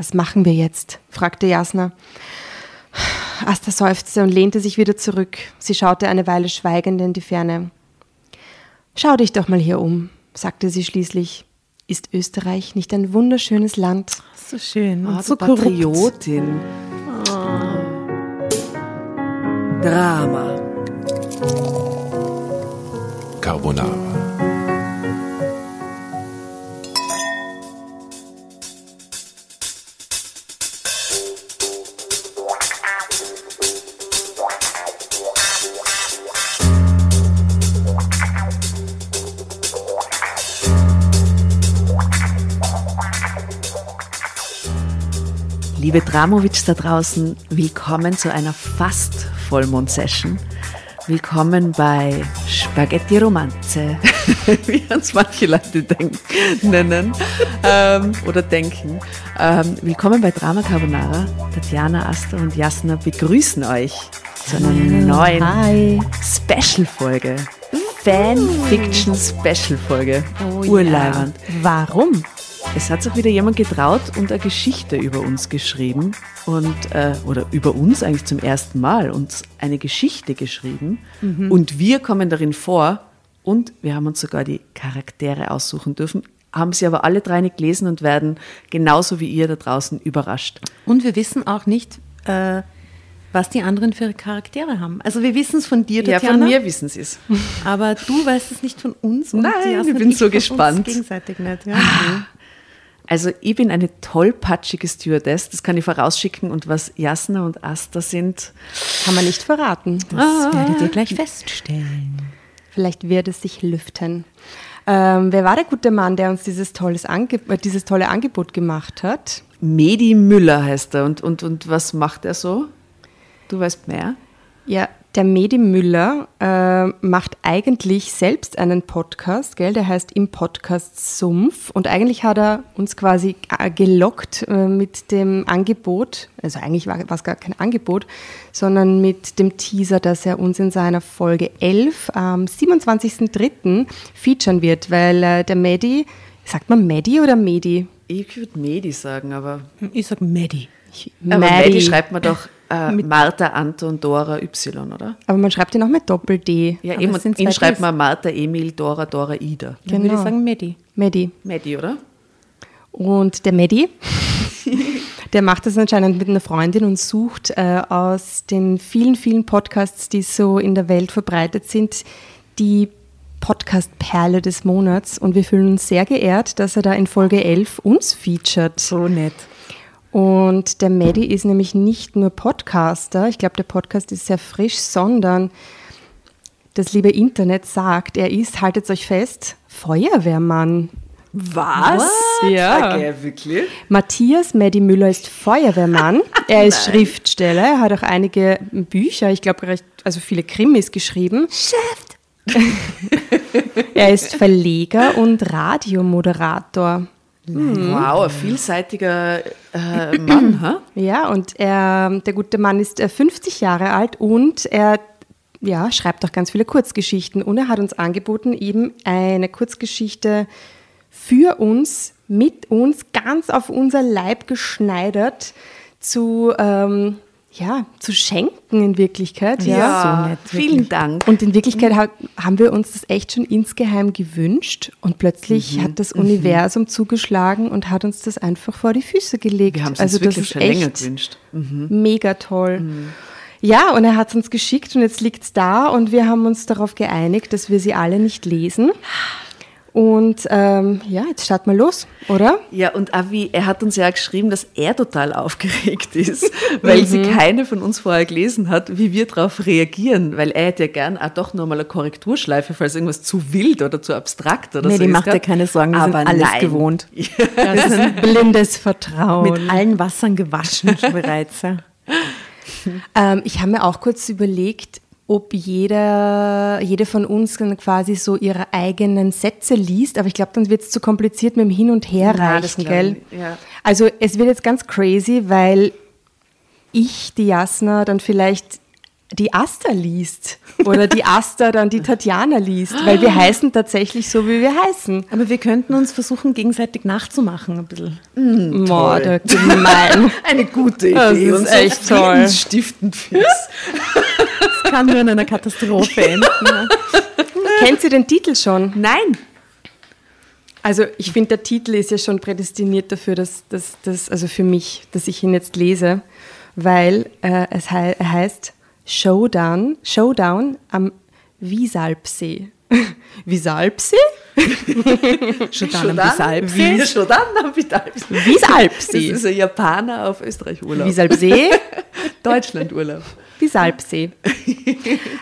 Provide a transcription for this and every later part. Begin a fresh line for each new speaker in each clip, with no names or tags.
Was machen wir jetzt? fragte Jasna. Asta seufzte und lehnte sich wieder zurück. Sie schaute eine Weile schweigend in die Ferne. Schau dich doch mal hier um, sagte sie schließlich. Ist Österreich nicht ein wunderschönes Land?
So schön.
Und oh, so Patriotin. Oh. Drama.
Carbonara.
Liebe Dramovic da draußen, willkommen zu einer fast Vollmond-Session. Willkommen bei Spaghetti Romanze, wie uns manche Leute denk, nennen ähm, oder denken. Ähm, willkommen bei Drama Carbonara. Tatjana, Asta und Jasna begrüßen euch zu einer neuen Special-Folge. Fan-Fiction-Special-Folge.
Oh, Urleibend.
Ja. Warum? Es hat sich wieder jemand getraut und eine Geschichte über uns geschrieben und äh, oder über uns eigentlich zum ersten Mal uns eine Geschichte geschrieben mhm. und wir kommen darin vor und wir haben uns sogar die Charaktere aussuchen dürfen, haben sie aber alle drei nicht gelesen und werden genauso wie ihr da draußen überrascht.
Und wir wissen auch nicht, äh, was die anderen für Charaktere haben. Also wir wissen es von dir, Tatjana.
Ja, von mir wissen sie es.
Aber du weißt es nicht von uns.
Nein, ich bin so gespannt.
gegenseitig nicht. Ja.
Also ich bin eine tollpatschige Stewardess, das kann ich vorausschicken. Und was Jasna und Asta sind,
kann man nicht verraten.
Das ah. werdet ihr gleich feststellen.
Vielleicht wird es sich lüften. Ähm, wer war der gute Mann, der uns dieses, Ange äh, dieses tolle Angebot gemacht hat?
Medi Müller heißt er. Und, und, und was macht er so? Du weißt mehr?
Ja, der Medi Müller äh, macht eigentlich selbst einen Podcast, gell? der heißt Im Podcast Sumpf. Und eigentlich hat er uns quasi äh, gelockt äh, mit dem Angebot, also eigentlich war es gar kein Angebot, sondern mit dem Teaser, dass er uns in seiner Folge 11 am 27.03. featuren wird, weil äh, der Medi, sagt man Medi oder Medi?
Ich würde Medi sagen, aber.
Ich sage Medi.
Aber Medi schreibt man doch äh, Martha, Anton, Dora, Y, oder?
Aber man schreibt ihn auch mit Doppel-D.
Ja, eben, und ihn schreibt man Martha, Emil, Dora, Dora, Ida.
Genau. Dann würde ich sagen Medi.
Medi.
Medi, oder?
Und der Medi, der macht das anscheinend mit einer Freundin und sucht äh, aus den vielen, vielen Podcasts, die so in der Welt verbreitet sind, die Podcast-Perle des Monats. Und wir fühlen uns sehr geehrt, dass er da in Folge 11 uns featured.
So nett.
Und der Medi ist nämlich nicht nur Podcaster, ich glaube, der Podcast ist sehr frisch, sondern das liebe Internet sagt, er ist, haltet euch fest, Feuerwehrmann.
Was?
What? Ja.
Okay, wirklich?
Matthias Medi Müller ist Feuerwehrmann. er ist Schriftsteller. Er hat auch einige Bücher, ich glaube, also viele Krimis geschrieben.
Chef!
er ist Verleger und Radiomoderator.
Mhm. Wow, ein vielseitiger äh, Mann. ha?
Ja, und er, der gute Mann ist 50 äh, Jahre alt und er ja, schreibt auch ganz viele Kurzgeschichten. Und er hat uns angeboten, eben eine Kurzgeschichte für uns, mit uns, ganz auf unser Leib geschneidert zu ähm, ja, zu schenken in Wirklichkeit.
Ja, ja. so nett.
Vielen Dank. Und in Wirklichkeit haben wir uns das echt schon insgeheim gewünscht und plötzlich mhm. hat das mhm. Universum zugeschlagen und hat uns das einfach vor die Füße gelegt.
Wir haben es also uns wirklich schon länger gewünscht.
Mhm. Mega toll. Mhm. Ja, und er hat es uns geschickt und jetzt liegt es da und wir haben uns darauf geeinigt, dass wir sie alle nicht lesen. Und ähm, ja, jetzt starten wir los, oder?
Ja, und Avi, er hat uns ja geschrieben, dass er total aufgeregt ist, weil sie mhm. keine von uns vorher gelesen hat, wie wir darauf reagieren, weil er hätte ja gern auch doch nochmal eine Korrekturschleife, falls irgendwas zu wild oder zu abstrakt oder
nee,
so
die macht dir keine Sorgen, wir
Aber
sind alles
nein.
gewohnt.
Ja. Das ist ein blindes Vertrauen.
Mit allen Wassern gewaschen bereits. Ja.
Ähm, ich habe mir auch kurz überlegt, ob jeder, jede von uns quasi so ihre eigenen Sätze liest, aber ich glaube, dann wird es zu kompliziert mit dem Hin- und Herreichen, gell?
Ja.
Also es wird jetzt ganz crazy, weil ich, die Jasna, dann vielleicht die Asta liest oder die Asta dann die Tatjana liest, weil wir heißen tatsächlich so, wie wir heißen.
Aber wir könnten uns versuchen, gegenseitig nachzumachen ein bisschen.
Mm, der gemein.
Eine gute Idee.
Das ist
und so
echt toll.
friedensstiftend fix.
Kann nur in einer Katastrophe enden.
Kennt ihr den Titel schon?
Nein.
Also ich finde, der Titel ist ja schon prädestiniert dafür, dass, dass, dass also für mich, dass ich ihn jetzt lese, weil äh, es hei er heißt Showdown, Showdown am Wiesalbsee. Wiesalbsee?
Schon dann am Bisalpsee.
Wie? Schon dann am Bisalpsee. Das
Wiesalbsee.
ist ein Japaner auf Österreich-Urlaub.
Wiesalbsee?
Deutschland-Urlaub.
Wiesalbsee.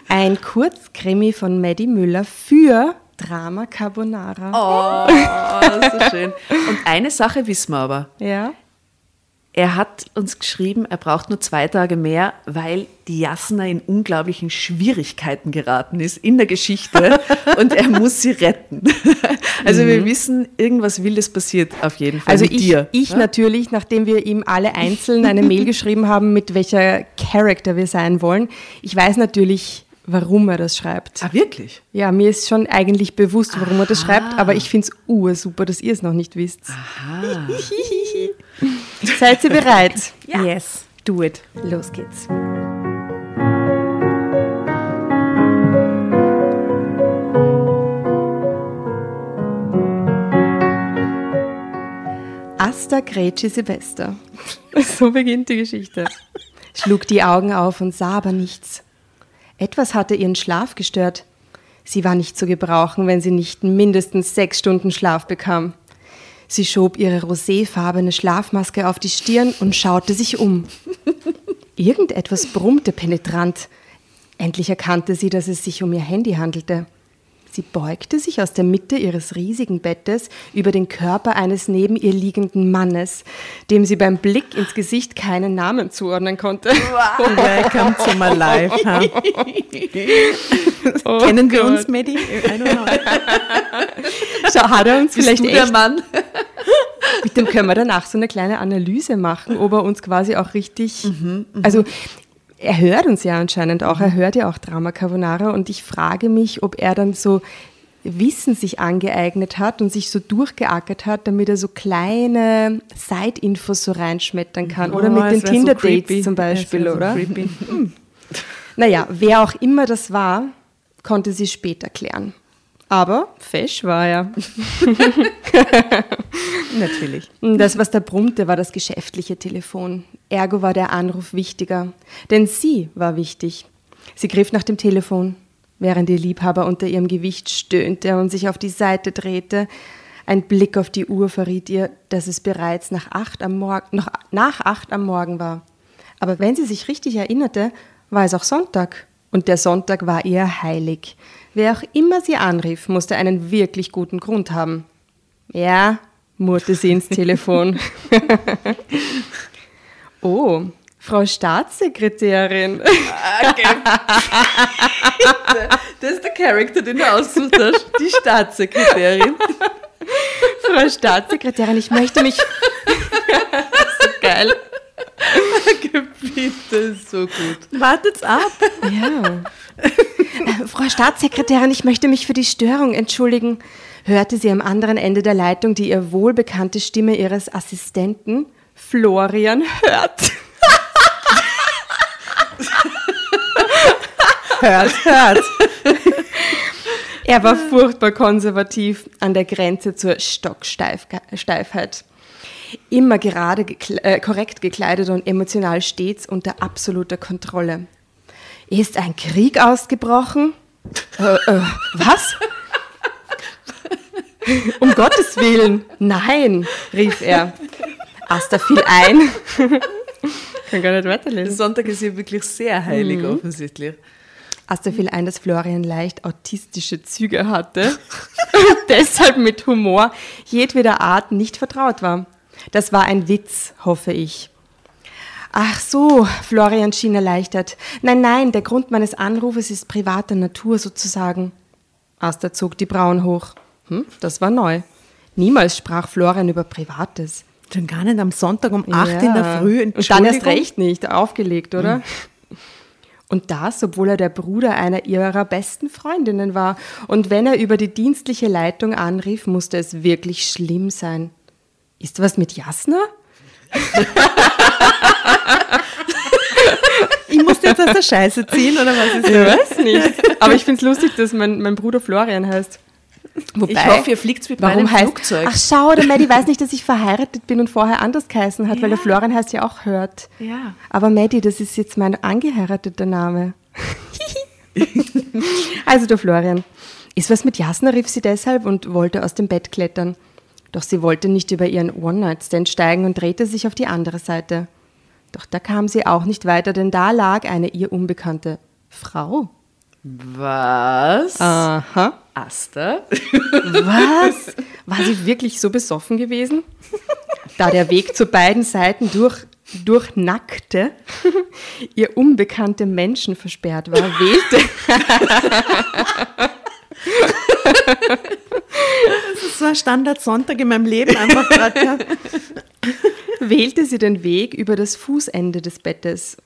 Ein Kurzkrimi von Maddie Müller für Drama Carbonara.
Oh, so schön. Und eine Sache wissen wir aber.
Ja.
Er hat uns geschrieben, er braucht nur zwei Tage mehr, weil die Jasna in unglaublichen Schwierigkeiten geraten ist in der Geschichte und er muss sie retten. Also wir wissen, irgendwas Wildes passiert auf jeden Fall
Also
mit
ich,
dir.
ich natürlich, nachdem wir ihm alle einzeln eine Mail geschrieben haben, mit welcher Charakter wir sein wollen, ich weiß natürlich, warum er das schreibt.
Ah, wirklich?
Ja, mir ist schon eigentlich bewusst, warum er das schreibt, aber ich finde es ursuper, dass ihr es noch nicht wisst. Seid ihr bereit?
Yes, do it.
Los geht's. Asta Grätschi Silvester. So beginnt die Geschichte. Schlug die Augen auf und sah aber nichts. Etwas hatte ihren Schlaf gestört. Sie war nicht zu gebrauchen, wenn sie nicht mindestens sechs Stunden Schlaf bekam. Sie schob ihre roséfarbene Schlafmaske auf die Stirn und schaute sich um. Irgendetwas brummte penetrant. Endlich erkannte sie, dass es sich um ihr Handy handelte. Sie beugte sich aus der Mitte ihres riesigen Bettes über den Körper eines neben ihr liegenden Mannes, dem sie beim Blick ins Gesicht keinen Namen zuordnen konnte.
Welcome to my life. Ha?
Oh
Kennen wir
Gott.
uns, Medi? I don't know.
Schau, hat er uns vielleicht
Bist du der
echt,
Mann?
mit dem können wir danach so eine kleine Analyse machen, ob er uns quasi auch richtig, also er hört uns ja anscheinend auch, er hört ja auch Drama Carbonara und ich frage mich, ob er dann so Wissen sich angeeignet hat und sich so durchgeackert hat, damit er so kleine Side-Infos so reinschmettern kann. Oder
Oh,
mit den
so
Tinder-Dates
creepy.
zum Beispiel,
so
oder?
creepy.
Naja, wer auch immer das war, konnte sie später klären. Aber fesch war er.
Natürlich.
Das, was da brummte, war das geschäftliche Telefon. Ergo war der Anruf wichtiger. Denn sie war wichtig. Sie griff nach dem Telefon, während ihr Liebhaber unter ihrem Gewicht stöhnte und sich auf die Seite drehte. Ein Blick auf die Uhr verriet ihr, dass es bereits nach acht am Morgen, noch nach acht am Morgen war. Aber wenn sie sich richtig erinnerte, war es auch Sonntag. Und der Sonntag war ihr heilig. Wer auch immer sie anrief, musste einen wirklich guten Grund haben. Ja, murrte sie ins Telefon. oh, Frau Staatssekretärin.
Das ist der Charakter, den du ausgesucht hast. Die Staatssekretärin.
Frau Staatssekretärin, ich möchte mich. so geil.
Bitte, ist so gut.
Wartet's ab.
Ja. Äh, Frau Staatssekretärin, ich möchte mich für die Störung entschuldigen, hörte sie am anderen Ende der Leitung die ihr wohlbekannte Stimme ihres Assistenten Florian Hört.
Hört, hört.
Er war furchtbar konservativ, an der Grenze zur Stocksteifheit. Immer gerade gekle äh, korrekt gekleidet und emotional stets unter absoluter Kontrolle. Ist ein Krieg ausgebrochen? Äh, äh, was? um Gottes Willen, nein, rief er. Asta fiel ein. Kann gar nicht weiterlesen.
Sonntag ist ja wirklich sehr heilig,
Mhm.
offensichtlich.
Asta fiel ein, dass Florian leicht autistische Züge hatte und deshalb mit Humor jedweder Art nicht vertraut war. Das war ein Witz, hoffe ich. Ach so, Florian schien erleichtert. Nein, nein, der Grund meines Anrufes ist privater Natur sozusagen. Asta zog die Brauen hoch. Hm, das war neu. Niemals sprach Florian über Privates.
Schon gar nicht am Sonntag um 8 in der
Ja.
Früh.
Und dann erst recht nicht, aufgelegt, oder? Und das, obwohl er der Bruder einer ihrer besten Freundinnen war. Und wenn er über die dienstliche Leitung anrief, musste es wirklich schlimm sein. Ist was mit Jasna?
ich musste jetzt aus der Scheiße ziehen, oder was ist
Ich weiß nicht. Aber ich finde es lustig, dass mein, mein Bruder Florian heißt.
Wobei, ich hoffe, ihr fliegt mit
warum
meinem
heißt,
Flugzeug.
Ach schau, der Maddie weiß nicht, dass ich verheiratet bin und vorher anders geheißen hat,
Ja.
weil der Florian heißt ja auch Hört.
Ja.
Aber Maddie, das ist jetzt mein angeheirateter Name. also der Florian. Ist was mit Jasna, rief sie deshalb und wollte aus dem Bett klettern. Doch sie wollte nicht über ihren One-Night-Stand steigen und drehte sich auf die andere Seite. Doch da kam sie auch nicht weiter, denn da lag eine ihr unbekannte Frau.
Was?
Aha.
Asta?
Was? War sie wirklich so besoffen gewesen? Da der Weg zu beiden Seiten durch, durch Nackte ihr unbekannte Menschen versperrt war, wählte,
Das war Standard Sonntag in meinem Leben einfach gerade. Ja.
wählte sie den Weg über das Fußende des Bettes.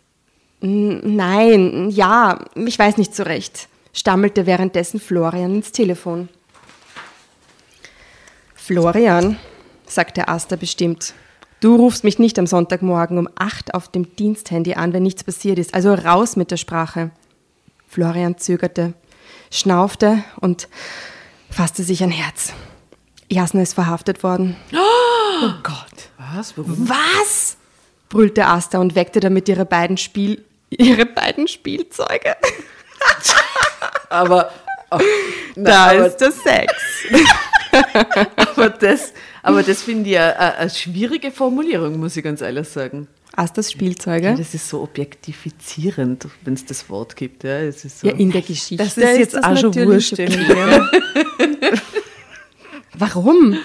Nein, ja, ich weiß nicht so recht, stammelte währenddessen Florian ins Telefon. Florian, sagte Asta bestimmt, du rufst mich nicht am Sonntagmorgen um acht auf dem Diensthandy an, wenn nichts passiert ist, also raus mit der Sprache. Florian zögerte, schnaufte und fasste sich ein Herz. Jasna ist verhaftet worden.
Oh Gott.
Was? Warum?
Was? brüllte Asta und weckte damit ihre beiden Spiel ihre beiden Spielzeuge.
Aber, oh, na,
Da
aber,
ist der Sex.
aber das, aber das finde ich eine, eine schwierige Formulierung, muss ich ganz ehrlich sagen.
Astas
Ja,
Spielzeuge.
das ist so objektifizierend, wenn es das Wort gibt. Ja, es ist so.
Ja, in der Geschichte.
Das ist jetzt auch schon wurscht.
Warum?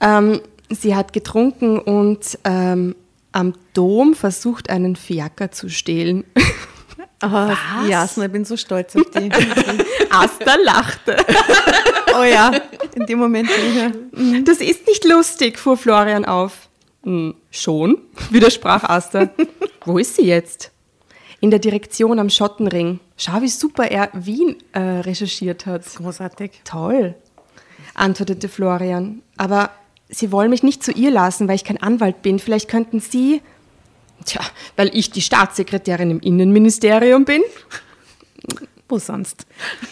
Ähm, sie hat getrunken und ähm, am Dom versucht, einen Fiaker zu stehlen.
Oh, Jasna, ich bin so stolz auf dich.
Asta lachte.
Oh ja, in dem Moment. Ja.
Das ist nicht lustig, fuhr Florian auf. "Hm, schon, widersprach Asta. Wo ist sie jetzt? In der Direktion am Schottenring. Schau, wie super er Wien äh, recherchiert hat.
Großartig.
Toll, antwortete Florian. Aber Sie wollen mich nicht zu ihr lassen, weil ich kein Anwalt bin. Vielleicht könnten Sie. Tja, weil ich die Staatssekretärin im Innenministerium bin.
Wo sonst?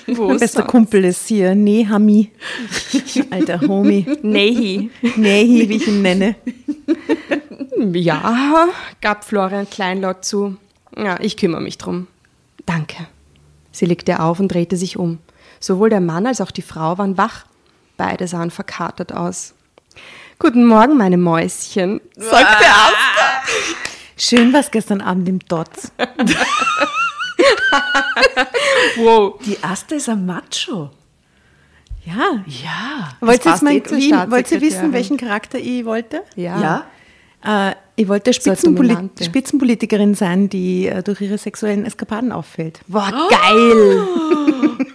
Wo
mein bester
sonst?
Kumpel ist hier, Nehami. Alter Homie.
Nehi.
Nehi, wie ich ihn nenne.
Ja, gab Florian kleinlaut zu. Ja, ich kümmere mich drum. Danke. Sie legte auf und drehte sich um. Sowohl der Mann als auch die Frau waren wach. Beide sahen verkatert aus. Guten Morgen, meine Mäuschen, sagte Asta.
Schön was gestern Abend im Dotz.
Wow.
Die Asta ist ein Macho.
Ja.
Ja.
Wollt ihr, jetzt
eh
wie, wollt ihr wissen, welchen Charakter ich wollte?
Ja.
Äh, ich wollte
So
Spitzenpoli
dominante.
Spitzenpolitikerin sein, die äh, durch ihre sexuellen Eskapaden auffällt.
Boah, geil.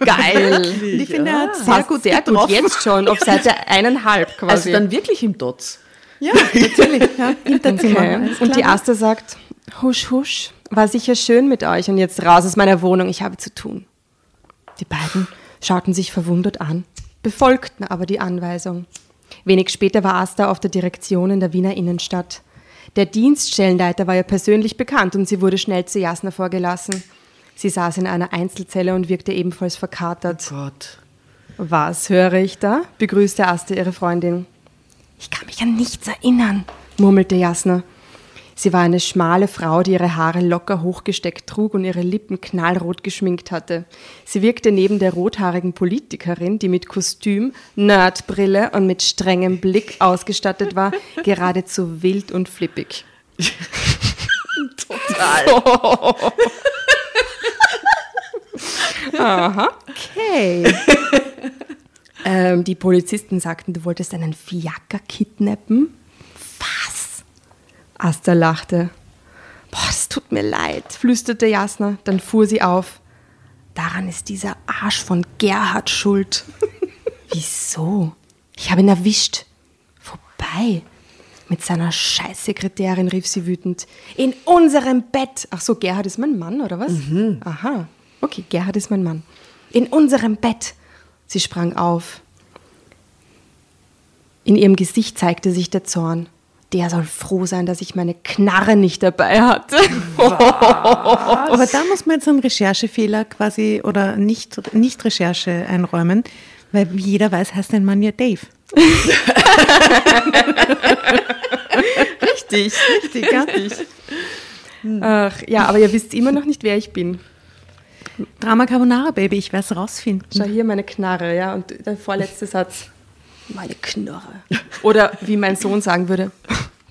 geil.
Und ich finde, er hat sehr
Passt
gut
sehr gut
getroffen.
jetzt schon, auf Seite eineinhalb
Also
quasi.
dann wirklich im Dotz.
Ja, natürlich. Ja, Hinterzimmer.
okay. Und die. Asta sagt, husch, husch, war sicher schön mit euch und jetzt raus aus meiner Wohnung, ich habe zu tun. Die beiden schauten sich verwundert an, befolgten aber die Anweisung. Wenig später war Asta auf der Direktion in der Wiener Innenstadt. Der Dienststellenleiter war ihr persönlich bekannt und sie wurde schnell zu Jasna vorgelassen. Sie saß in einer Einzelzelle und wirkte ebenfalls verkatert.
Gott.
Was höre ich da? begrüßte Asta ihre Freundin. Ich kann mich an nichts erinnern, murmelte Jasna. Sie war eine schmale Frau, die ihre Haare locker hochgesteckt trug und ihre Lippen knallrot geschminkt hatte. Sie wirkte neben der rothaarigen Politikerin, die mit Kostüm, Nerdbrille und mit strengem Blick ausgestattet war, geradezu wild und flippig.
Total.
Okay.
Ähm, die Polizisten sagten, du wolltest einen Fiaker kidnappen? Was? Asta lachte. Boah, das tut mir leid, flüsterte Jasna. Dann fuhr sie auf. Daran ist dieser Arsch von Gerhard schuld. Wieso? Ich habe ihn erwischt. Vorbei. Mit seiner Scheißsekretärin rief sie wütend. In unserem Bett. Ach so, Gerhard ist mein Mann, oder was? Aha. Okay, Gerhard ist mein Mann. In unserem Bett. Sie sprang auf. In ihrem Gesicht zeigte sich der Zorn. Der soll froh sein, dass ich meine Knarre nicht dabei hatte.
Aber da muss man jetzt einen Recherchefehler quasi oder nicht, nicht Recherche einräumen, weil wie jeder weiß, heißt dein Mann ja Dave.
richtig, richtig, richtig. Ach, ja, aber ihr wisst immer noch nicht, wer ich bin.
Drama Carbonara, Baby, ich werde es rausfinden.
Schau hier meine Knarre, ja, und der vorletzte Satz. Meine Knarre. Oder wie mein Sohn sagen würde,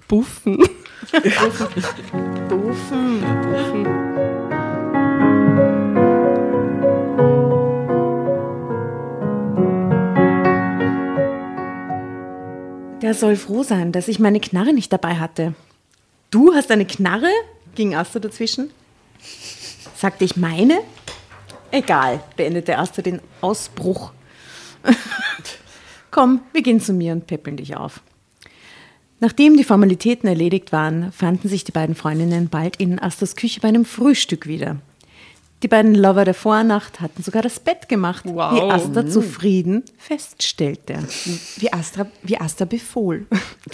Buffen. Buffen. Buffen.
Der soll froh sein, dass ich meine Knarre nicht dabei hatte. Du hast eine Knarre? ging Asta dazwischen. Sagte ich meine? Egal, beendete Asta den Ausbruch. Komm, wir gehen zu mir und peppeln dich auf. Nachdem die Formalitäten erledigt waren, fanden sich die beiden Freundinnen bald in Astas Küche bei einem Frühstück wieder. Die beiden Lover der Vornacht hatten sogar das Bett gemacht,
Wow.
wie Asta zufrieden feststellte.
Wie Astra, wie Asta befohl.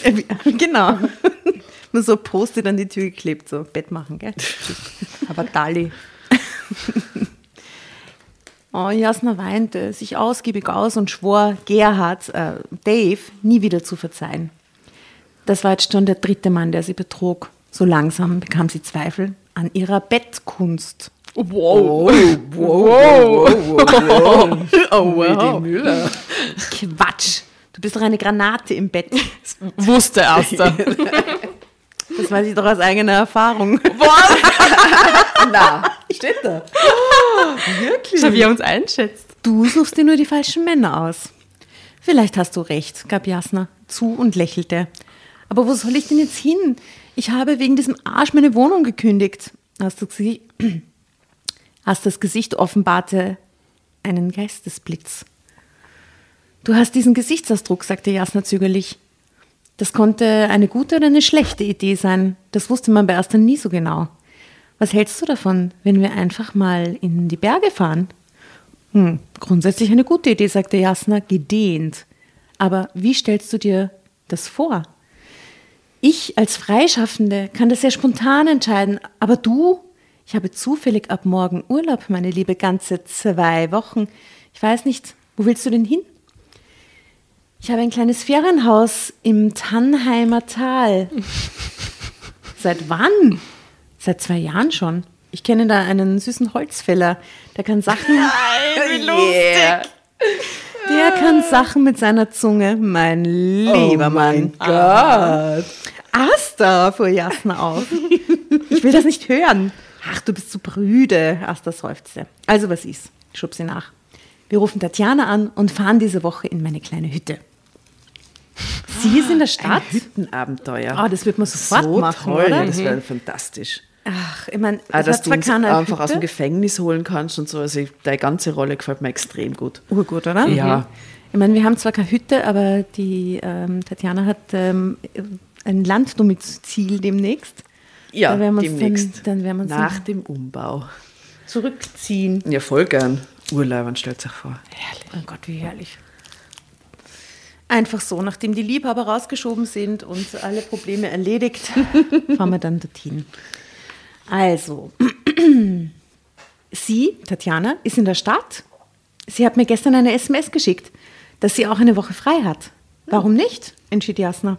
Genau. Nur so Post-it an die Tür geklebt, so Bett machen, gell?
Aber Dali.
Oh, Jasna weinte sich ausgiebig aus und schwor Gerhard, äh, Dave, nie wieder zu verzeihen. Das war jetzt schon der dritte Mann, der sie betrog. So langsam bekam sie Zweifel an ihrer Bettkunst.
Wow.
wow,
Oh,
wow. Müller.
Quatsch! Du bist doch eine Granate im Bett.
Wusste Asta.
Das weiß ich doch aus eigener Erfahrung.
Na, steht da.
Schau, wie er uns einschätzt.
Du suchst dir nur die falschen Männer aus. Vielleicht hast du recht, gab Jasna zu und lächelte. Aber wo soll ich denn jetzt hin? Ich habe wegen diesem Arsch meine Wohnung gekündigt. Hast du sie? Hast das Gesicht offenbarte einen Geistesblitz. Du hast diesen Gesichtsausdruck, sagte Jasna zögerlich. Das konnte eine gute oder eine schlechte Idee sein. Das wusste man bei Asta nie so genau. Was hältst du davon, wenn wir einfach mal in die Berge fahren? Hm, grundsätzlich eine gute Idee, sagte Jasna, gedehnt. Aber wie stellst du dir das vor? Ich als Freischaffende kann das sehr spontan entscheiden, aber du, ich habe zufällig ab morgen Urlaub, meine Liebe, ganze zwei Wochen. Ich weiß nicht, wo willst du denn hin? Ich habe ein kleines Ferienhaus im Tannheimer Tal. Seit wann? Seit zwei Jahren schon. Ich kenne da einen süßen Holzfäller, der kann Sachen.
Yeah.
Der kann Sachen mit seiner Zunge, mein lieber
oh
Mann.
mein Gott.
Asta, fuhr Jasna auf. Ich will das nicht hören. Ach, du bist zu brüde, Asta seufzte. Also was ist? Schub sie nach. Wir rufen Tatjana an und fahren diese Woche in meine kleine Hütte. Sie ist in der Stadt?
Ein Hüttenabenteuer.
Ah, das wird man sofort
so
machen,
toll.
oder?
Das wäre fantastisch.
Ach, ich meine,
Ah, dass du uns einfach aus dem. Gefängnis holen kannst und so. Also deine ganze Rolle gefällt mir extrem gut.
Urgut, oder?
Ja.
Ich meine, wir haben zwar keine Hütte, aber die ähm, Tatjana hat ähm, ein Landdomizil demnächst.
Ja,
Da
demnächst.
Dann, dann werden wir uns
Nach dem Umbau.
zurückziehen.
Ja, voll gern. Urlaubern, stellt euch vor.
Herrlich. Oh Gott, wie herrlich. Einfach so, nachdem die Liebhaber rausgeschoben sind und alle Probleme erledigt, fahren wir dann dorthin. Also, sie, Tatjana, ist in der Stadt. Sie hat mir gestern eine SMS geschickt, dass sie auch eine Woche frei hat. Warum nicht? entschied Jasna.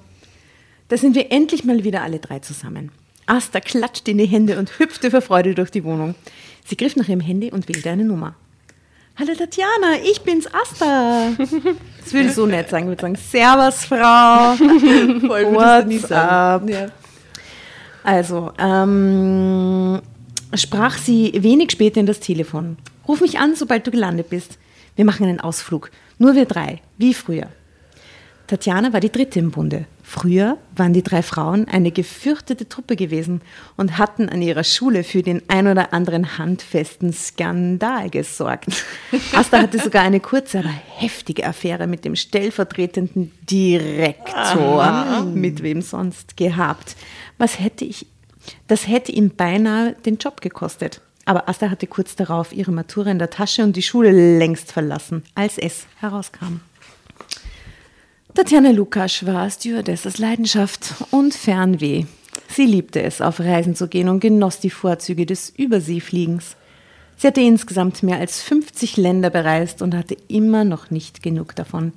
Da sind wir endlich mal wieder alle drei zusammen. Asta klatschte in die Hände und hüpfte vor Freude durch die Wohnung. Sie griff nach ihrem Handy und wählte eine Nummer. Hallo Tatjana, ich bin's Asta. Das würde so nett ich würde sagen, Servus Frau.
Voll
What's up? Also, ähm, sprach sie wenig später in das Telefon. Ruf mich an, sobald du gelandet bist. Wir machen einen Ausflug. Nur wir drei, wie früher. Tatjana war die dritte im Bunde. Früher waren die drei Frauen eine gefürchtete Truppe gewesen und hatten an ihrer Schule für den ein oder anderen handfesten Skandal gesorgt. Asta hatte sogar eine kurze, aber heftige Affäre mit dem stellvertretenden Direktor, mit wem sonst gehabt. Was hätte ich, das hätte ihm beinahe den Job gekostet. Aber Asta hatte kurz darauf ihre Matura in der Tasche und die Schule längst verlassen, als es herauskam. Tatjana Lukasch war Stewardess Leidenschaft und Fernweh. Sie liebte es, auf Reisen zu gehen und genoss die Vorzüge des Überseefliegens. Sie hatte insgesamt mehr als 50 Länder bereist und hatte immer noch nicht genug davon.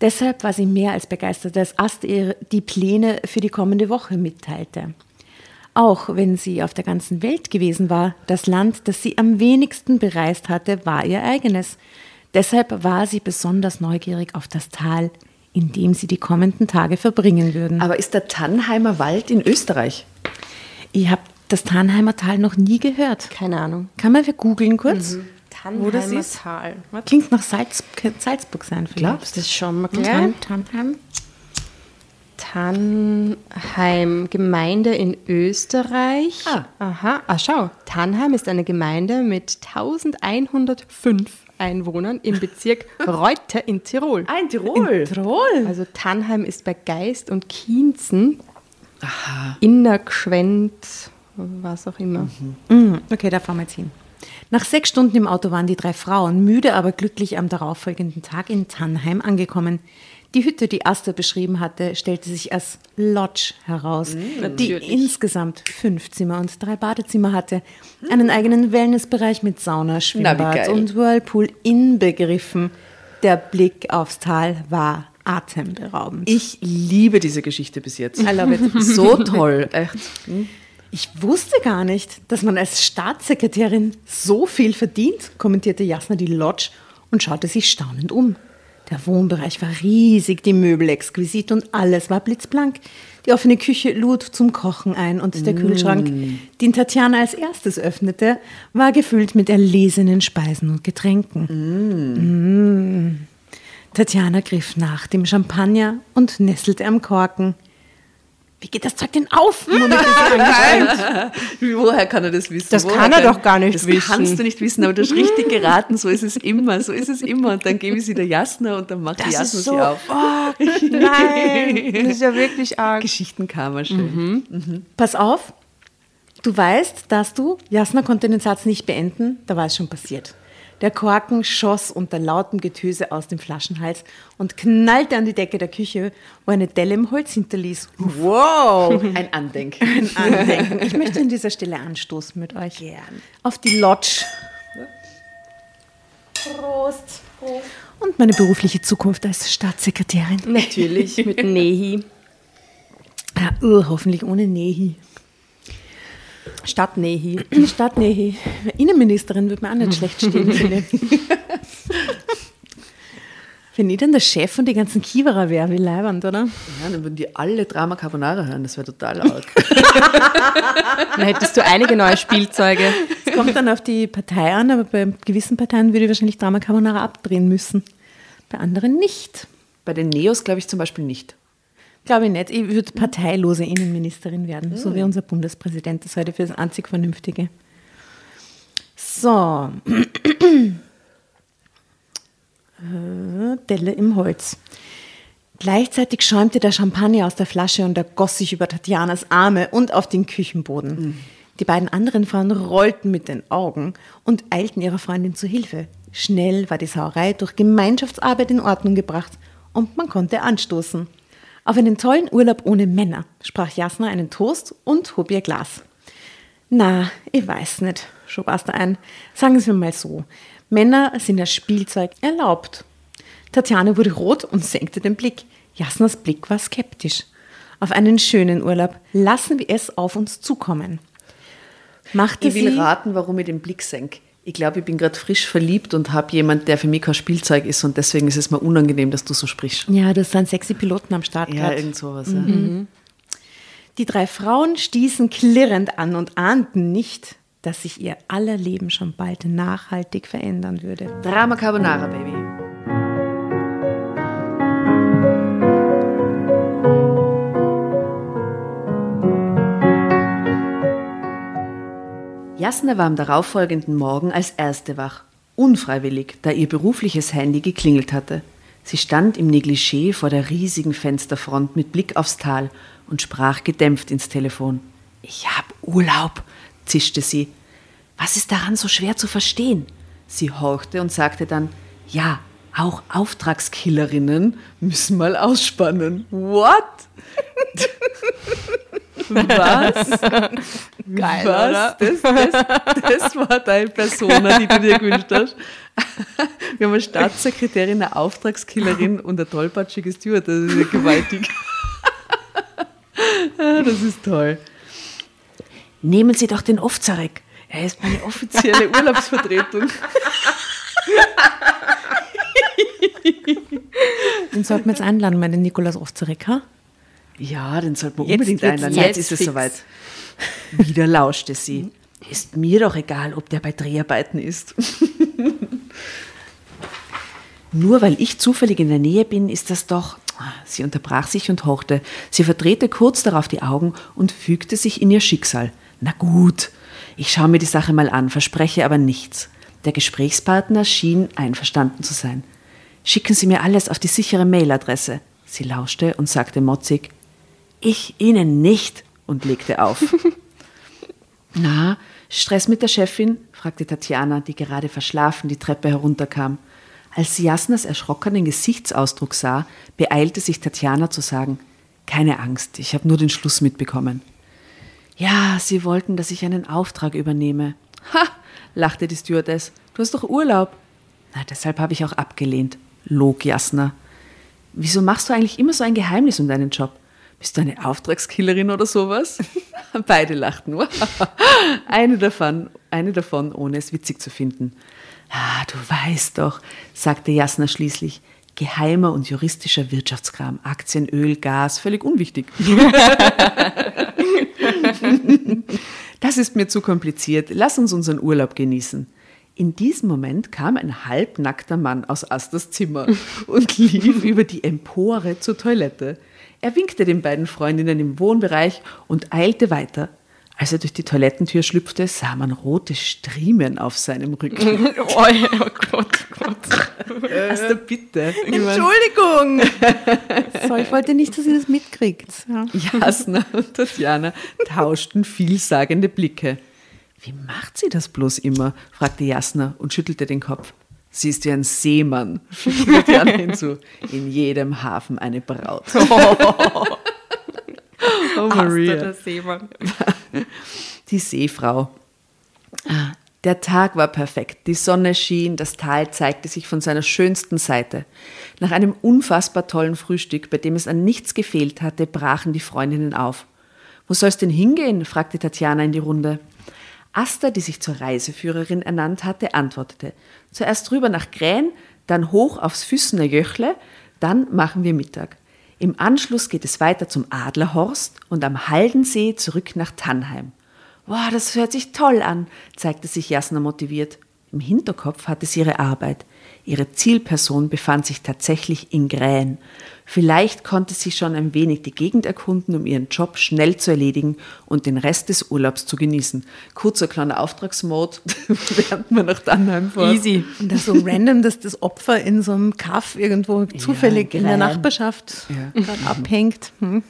Deshalb war sie mehr als begeistert, als Ast ihr die Pläne für die kommende Woche mitteilte. Auch wenn sie auf der ganzen Welt gewesen war, das Land, das sie am wenigsten bereist hatte, war ihr eigenes. Deshalb war sie besonders neugierig auf das Tal, in dem sie die kommenden Tage verbringen würden.
Aber ist der Tannheimer Wald in Österreich?
Ich habe das Tannheimer Tal noch nie gehört.
Keine Ahnung.
Kann man googeln kurz? Wo das
Tannheimer
ist?
Tal. Was?
Klingt nach Salz, Salzburg sein vielleicht.
Glaubst
Das schauen wir
Ja. Tannheim.
Tannheim, Gemeinde in Österreich.
Ah.
Aha, ah, schau. Tannheim ist eine Gemeinde mit 1105 Einwohnern im Bezirk Reute in Tirol.
Ah, in Tirol.
Tirol.
Also Tannheim ist bei Geist und Kienzen. Innergschwend, was auch immer.
Mm, Okay, da fahren wir jetzt hin. Nach sechs Stunden im Auto waren die drei Frauen, müde aber glücklich am darauffolgenden Tag in Tannheim angekommen. Die Hütte, die Asta beschrieben hatte, stellte sich als Lodge heraus, die
natürlich.
insgesamt fünf Zimmer und drei Badezimmer hatte, einen eigenen Wellnessbereich mit Sauna, Schwimmbad und Whirlpool inbegriffen. Der Blick aufs Tal war atemberaubend.
Ich liebe diese Geschichte bis jetzt.
I love it.
So toll, echt.
Ich wusste gar nicht, dass man als Staatssekretärin so viel verdient, kommentierte Jasna die Lodge und schaute sich staunend um. Der Wohnbereich war riesig, die Möbel exquisit und alles war blitzblank. Die offene Küche lud zum Kochen ein und der Kühlschrank, den Tatjana als erstes öffnete, war gefüllt mit erlesenen Speisen und Getränken. Mm. Tatjana griff nach dem Champagner und nesselte am Korken. Wie geht das Zeug denn auf?
Woher kann er das wissen?
Das
Woher
kann er doch gar nicht
das
wissen.
Das kannst du nicht wissen, aber du hast richtig geraten, so ist es immer, so ist es immer. Und dann gebe ich sie der Jasna und dann macht die Jasna sie auf.
Oh, nein, das ist ja wirklich arg.
Geschichtenkammer schön.
Pass auf, du weißt, dass du, Jasna konnte den Satz nicht beenden, da war es schon passiert. Der Korken schoss unter lautem Getöse aus dem Flaschenhals und knallte an die Decke der Küche, wo eine Delle im Holz hinterließ.
Wow, ein Andenken.
Ein Andenken. Ich möchte an dieser Stelle anstoßen mit euch.
Gern.
Auf die Lodge. Prost. Und meine berufliche Zukunft als Staatssekretärin.
Natürlich, mit Nehi.
Ja, uh, hoffentlich ohne Nehi.
Stadt Nehi.
Statt Nehi. Innenministerin würde mir auch nicht schlecht stehen, finde ich. Wenn ich dann der Chef von den ganzen Kiewerer wäre, wie leibend, oder?
Ja, dann würden die alle Drama Carbonara hören, das wäre total arg.
Dann hättest du einige neue Spielzeuge.
Es kommt dann auf die Partei an, aber bei gewissen Parteien würde ich wahrscheinlich Drama Carbonara abdrehen müssen. Bei anderen nicht.
Bei den Neos glaube ich zum Beispiel nicht.
Glaube ich nicht. Ich würde parteilose Innenministerin werden, so wie unser Bundespräsident. Das halte ich für das einzig Vernünftige. So. Äh, Delle im Holz. Gleichzeitig schäumte der Champagner aus der Flasche und ergoss sich über Tatjanas Arme und auf den Küchenboden. Die beiden anderen Frauen rollten mit den Augen und eilten ihrer Freundin zu Hilfe. Schnell war die Sauerei durch Gemeinschaftsarbeit in Ordnung gebracht und man konnte anstoßen. Auf einen tollen Urlaub ohne Männer, sprach Jasna einen Toast und hob ihr Glas. Na, ich weiß nicht, schob Asta ein. Sagen Sie mir mal so. Männer sind als Spielzeug erlaubt. Tatjana wurde rot und senkte den Blick. Jasnas Blick war skeptisch. Auf einen schönen Urlaub lassen wir es auf uns zukommen. Machte
Ich will
sie,
raten, warum ich den Blick senke. Ich glaube, ich bin gerade frisch verliebt und habe jemand, der für mich kein Spielzeug ist und deswegen ist es mir unangenehm, dass du so sprichst.
Ja, das sind sexy Piloten am Start.
Ja,
grad.
irgend sowas.
Die drei Frauen stießen klirrend an und ahnten nicht, dass sich ihr aller Leben schon bald nachhaltig verändern würde.
Ja. Drama Carbonara, Baby. Jasna war am darauffolgenden Morgen als Erste wach, unfreiwillig, da ihr berufliches Handy geklingelt hatte. Sie stand im Negligé vor der riesigen Fensterfront mit Blick aufs Tal und sprach gedämpft ins Telefon. Ich hab Urlaub, zischte sie. Was ist daran so schwer zu verstehen? Sie horchte und sagte dann, ja, auch Auftragskillerinnen müssen mal ausspannen. What? Was?
Geil,
Was?
oder?
Das, das, das war deine Persona, die du dir gewünscht hast. Wir haben eine Staatssekretärin, eine Auftragskillerin und eine tollpatschige Steward. Das ist ja gewaltig. Ah, Das ist toll. Nehmen Sie doch den Ovzarek. Er ist meine offizielle Urlaubsvertretung.
Den sollten wir jetzt einladen, meinen Nikolaus Ovzarek, ha?
Ja, den sollten wir
Jetzt
unbedingt
wird's-
einladen.
jetzt
Jetzt ist es
fix.
soweit. Wieder lauschte sie. Ist mir doch egal, ob der bei Dreharbeiten ist. Nur weil ich zufällig in der Nähe bin, ist das doch. Sie unterbrach sich und horchte. Sie verdrehte kurz darauf die Augen und fügte sich in ihr Schicksal. Na gut, ich schaue mir die Sache mal an, verspreche aber nichts. Der Gesprächspartner schien einverstanden zu sein. Schicken Sie mir alles auf die sichere Mailadresse. Sie lauschte und sagte motzig, ich Ihnen nicht und legte auf. Na, Stress mit der Chefin? fragte Tatjana, die gerade verschlafen die Treppe herunterkam. Als sie Jasnas erschrockenen Gesichtsausdruck sah, beeilte sich Tatjana zu sagen, keine Angst, ich habe nur den Schluss mitbekommen. Ja, sie wollten, dass ich einen Auftrag übernehme. Ha, lachte die Stewardess, du hast doch Urlaub. Na, deshalb habe ich auch abgelehnt, log Jasna. Wieso machst du eigentlich immer so ein Geheimnis um deinen Job? Bist du eine Auftragskillerin oder sowas? Beide lachten. eine, davon, eine davon, ohne es witzig zu finden. Ah, du weißt doch, sagte Jasna schließlich. Geheimer und juristischer Wirtschaftskram, Aktien, Öl, Gas, völlig unwichtig. Das ist mir zu kompliziert. Lass uns unseren Urlaub genießen. In diesem Moment kam ein halbnackter Mann aus Asters Zimmer und lief über die Empore zur Toilette. Er winkte den beiden Freundinnen im Wohnbereich und eilte weiter. Als er durch die Toilettentür schlüpfte, sah man rote Striemen auf seinem Rücken.
Oh, oh Gott, Gott.
Asta, bitte.
Entschuldigung! so, ich wollte nicht, dass ihr das mitkriegt. Ja.
Jasna und Tatjana tauschten vielsagende Blicke. Wie macht sie das bloß immer? fragte Jasna und schüttelte den Kopf. Sie ist wie ein Seemann, fügte Tatjana hinzu. In jedem Hafen eine Braut. Oh, Maria.
der Seemann.
Die Seefrau. Der Tag war perfekt. Die Sonne schien, das Tal zeigte sich von seiner schönsten Seite. Nach einem unfassbar tollen Frühstück, bei dem es an nichts gefehlt hatte, brachen die Freundinnen auf. Wo soll's denn hingehen? fragte Tatjana in die Runde. Asta, die sich zur Reiseführerin ernannt hatte, antwortete. Zuerst rüber nach Krähen, dann hoch aufs Füssener Jöchle, dann machen wir Mittag. Im Anschluss geht es weiter zum Adlerhorst und am Haldensee zurück nach Tannheim. Wow, das hört sich toll an, zeigte sich Jasna motiviert. Im Hinterkopf hatte sie ihre Arbeit. Ihre Zielperson befand sich tatsächlich in Grähen. Vielleicht konnte sie schon ein wenig die Gegend erkunden, um ihren Job schnell zu erledigen und den Rest des Urlaubs zu genießen. Kurzer kleiner Auftragsmod, während man nach Tannheim fährt.
Easy.
Und das so random, dass das Opfer in so einem Kaff irgendwo zufällig in der. Nachbarschaft
Ja.
abhängt. Hm.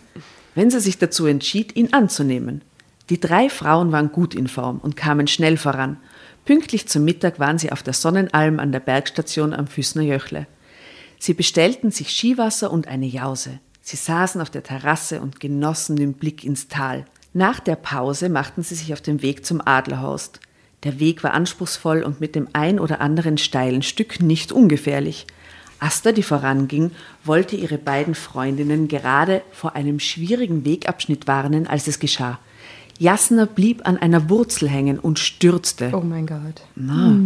wenn sie sich dazu entschied, ihn anzunehmen. Die drei Frauen waren gut in Form und kamen schnell voran. Pünktlich zum Mittag waren sie auf der Sonnenalm an der Bergstation am Füßner Jöchle. Sie bestellten sich Skiwasser und eine Jause. Sie saßen auf der Terrasse und genossen den Blick ins Tal. Nach der Pause machten sie sich auf den Weg zum Adlerhorst. Der Weg war anspruchsvoll und mit dem ein oder anderen steilen Stück nicht ungefährlich. Asta, die voranging, wollte ihre beiden Freundinnen gerade vor einem schwierigen Wegabschnitt warnen, als es geschah. Jasna blieb an einer Wurzel hängen und stürzte.
Oh mein Gott.
Na,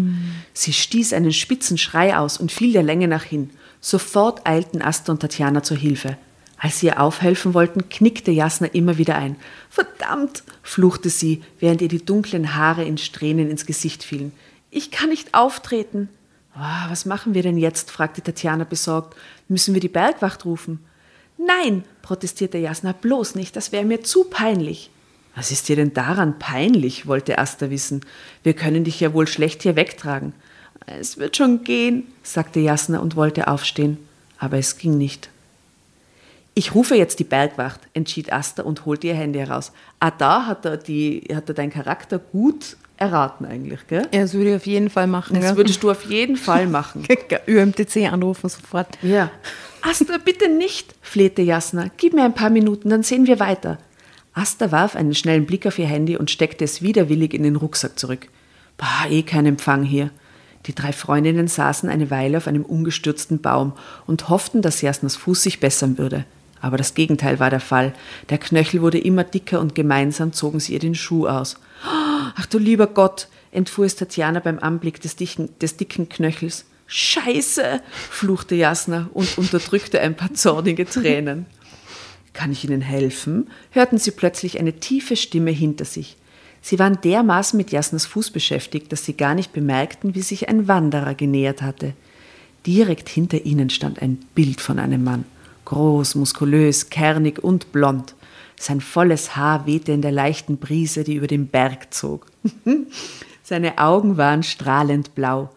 sie stieß einen spitzen Schrei aus und fiel der Länge nach hin. Sofort eilten Asta und Tatjana zur Hilfe. Als sie ihr aufhelfen wollten, knickte Jasna immer wieder ein. Verdammt, fluchte sie, während ihr die dunklen Haare in Strähnen ins Gesicht fielen. Ich kann nicht auftreten. Ah, was machen wir denn jetzt? fragte Tatjana besorgt. Müssen wir die Bergwacht rufen? Nein, protestierte Jasna, bloß nicht, das wäre mir zu peinlich. Was ist dir denn daran peinlich? wollte Asta wissen. Wir können dich ja wohl schlecht hier wegtragen. Es wird schon gehen, sagte Jasna und wollte aufstehen, aber es ging nicht. Ich rufe jetzt die Bergwacht, entschied Asta und holte ihr Handy heraus. Ah, da hat er, die, hat er deinen Charakter gut erraten eigentlich, gell?
Ja, das würde ich auf jeden Fall machen.
Das
gell?
würdest du auf jeden Fall machen.
ÜMTC anrufen sofort.
Ja. Asta, bitte nicht, flehte Jasna. Gib mir ein paar Minuten, dann sehen wir weiter. Asta warf einen schnellen Blick auf ihr Handy und steckte es widerwillig in den Rucksack zurück. Bah, eh kein Empfang hier. Die drei Freundinnen saßen eine Weile auf einem umgestürzten Baum und hofften, dass Jasnas Fuß sich bessern würde. Aber das Gegenteil war der Fall. Der Knöchel wurde immer dicker und gemeinsam zogen sie ihr den Schuh aus. Ach du lieber Gott, entfuhr es Tatjana beim Anblick des dicken, des dicken Knöchels. Scheiße, fluchte Jasna und unterdrückte ein paar zornige Tränen. Kann ich Ihnen helfen? hörten sie plötzlich eine tiefe Stimme hinter sich. Sie waren dermaßen mit Jasnas Fuß beschäftigt, dass sie gar nicht bemerkten, wie sich ein Wanderer genähert hatte. Direkt hinter ihnen stand ein Bild von einem Mann groß, muskulös, kernig und blond. Sein volles Haar wehte in der leichten Brise, die über den Berg zog. Seine Augen waren strahlend blau.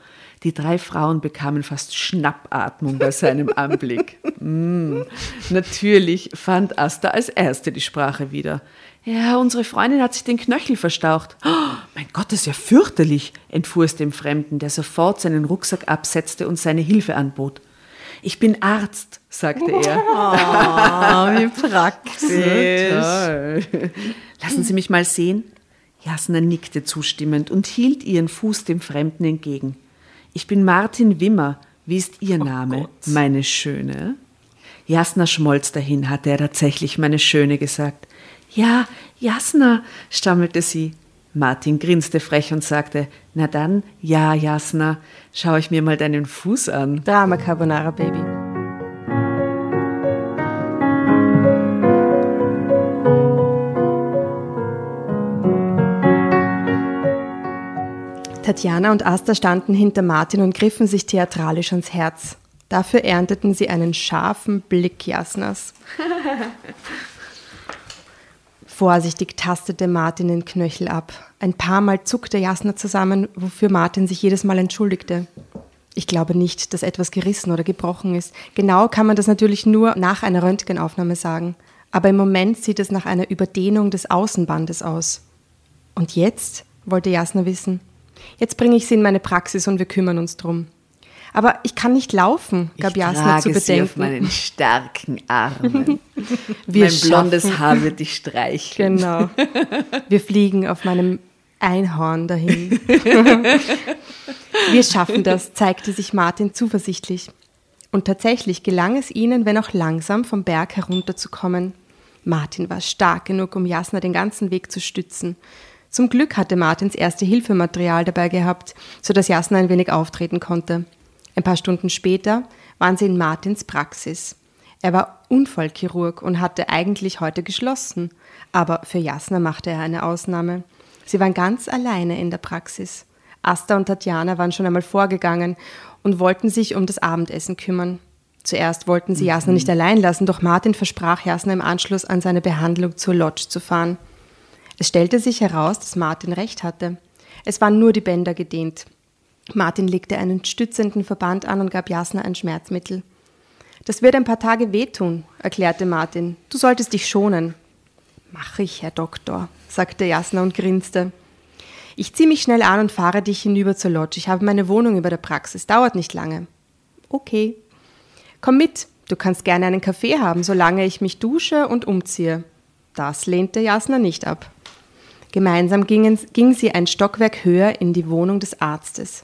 Die drei Frauen bekamen fast Schnappatmung bei seinem Anblick. Mm. Natürlich fand Asta als Erste die Sprache wieder. Ja, unsere Freundin hat sich den Knöchel verstaucht. Oh, mein Gott, das ist ja fürchterlich, entfuhr es dem Fremden, der sofort seinen Rucksack absetzte und seine Hilfe anbot. Ich bin Arzt, sagte er.
Oh, wie praktisch.
Lassen Sie mich mal sehen. Jasna nickte zustimmend und hielt ihren Fuß dem Fremden entgegen. Ich bin Martin Wimmer. Wie ist Ihr Name, meine Schöne? Jasna schmolz dahin, hatte er tatsächlich meine Schöne gesagt. Ja, Jasna, stammelte sie. Martin grinste frech und sagte, na dann, ja, Jasna, schau ich mir mal deinen Fuß an.
Drama Carbonara Baby. Tatjana und Asta standen hinter Martin und griffen sich theatralisch ans Herz. Dafür ernteten sie einen scharfen Blick Jasnas. Vorsichtig tastete Martin den Knöchel ab. Ein paar Mal zuckte Jasna zusammen, wofür Martin sich jedes Mal entschuldigte. Ich glaube nicht, dass etwas gerissen oder gebrochen ist. Genau kann man das natürlich nur nach einer Röntgenaufnahme sagen. Aber im Moment sieht es nach einer Überdehnung des Außenbandes aus. Und jetzt? wollte Jasna wissen. Jetzt bringe ich sie in meine Praxis und wir kümmern uns drum. Aber ich kann nicht laufen, gab
ich
Jasna
trage
zu
sie
bedenken.
auf meinen starken Armen.
Wir
mein blondes
schaffen-
Haar wird dich streicheln.
Genau. Wir fliegen auf meinem Einhorn dahin. Wir schaffen das, zeigte sich Martin zuversichtlich. Und tatsächlich gelang es ihnen, wenn auch langsam, vom Berg herunterzukommen. Martin war stark genug, um Jasna den ganzen Weg zu stützen. Zum Glück hatte Martins erste Hilfematerial dabei gehabt, sodass Jasna ein wenig auftreten konnte. Ein paar Stunden später waren sie in Martins Praxis. Er war Unfallchirurg und hatte eigentlich heute geschlossen, aber für Jasna machte er eine Ausnahme. Sie waren ganz alleine in der Praxis. Asta und Tatjana waren schon einmal vorgegangen und wollten sich um das Abendessen kümmern. Zuerst wollten sie Jasna nicht allein lassen, doch Martin versprach Jasna im Anschluss an seine Behandlung zur Lodge zu fahren. Es stellte sich heraus, dass Martin recht hatte. Es waren nur die Bänder gedehnt. Martin legte einen stützenden Verband an und gab Jasna ein Schmerzmittel. Das wird ein paar Tage wehtun, erklärte Martin. Du solltest dich schonen. Mach ich, Herr Doktor, sagte Jasna und grinste. Ich ziehe mich schnell an und fahre dich hinüber zur Lodge. Ich habe meine Wohnung über der Praxis. Dauert nicht lange. Okay. Komm mit. Du kannst gerne einen Kaffee haben, solange ich mich dusche und umziehe. Das lehnte Jasna nicht ab. Gemeinsam gingen, ging sie ein Stockwerk höher in die Wohnung des Arztes.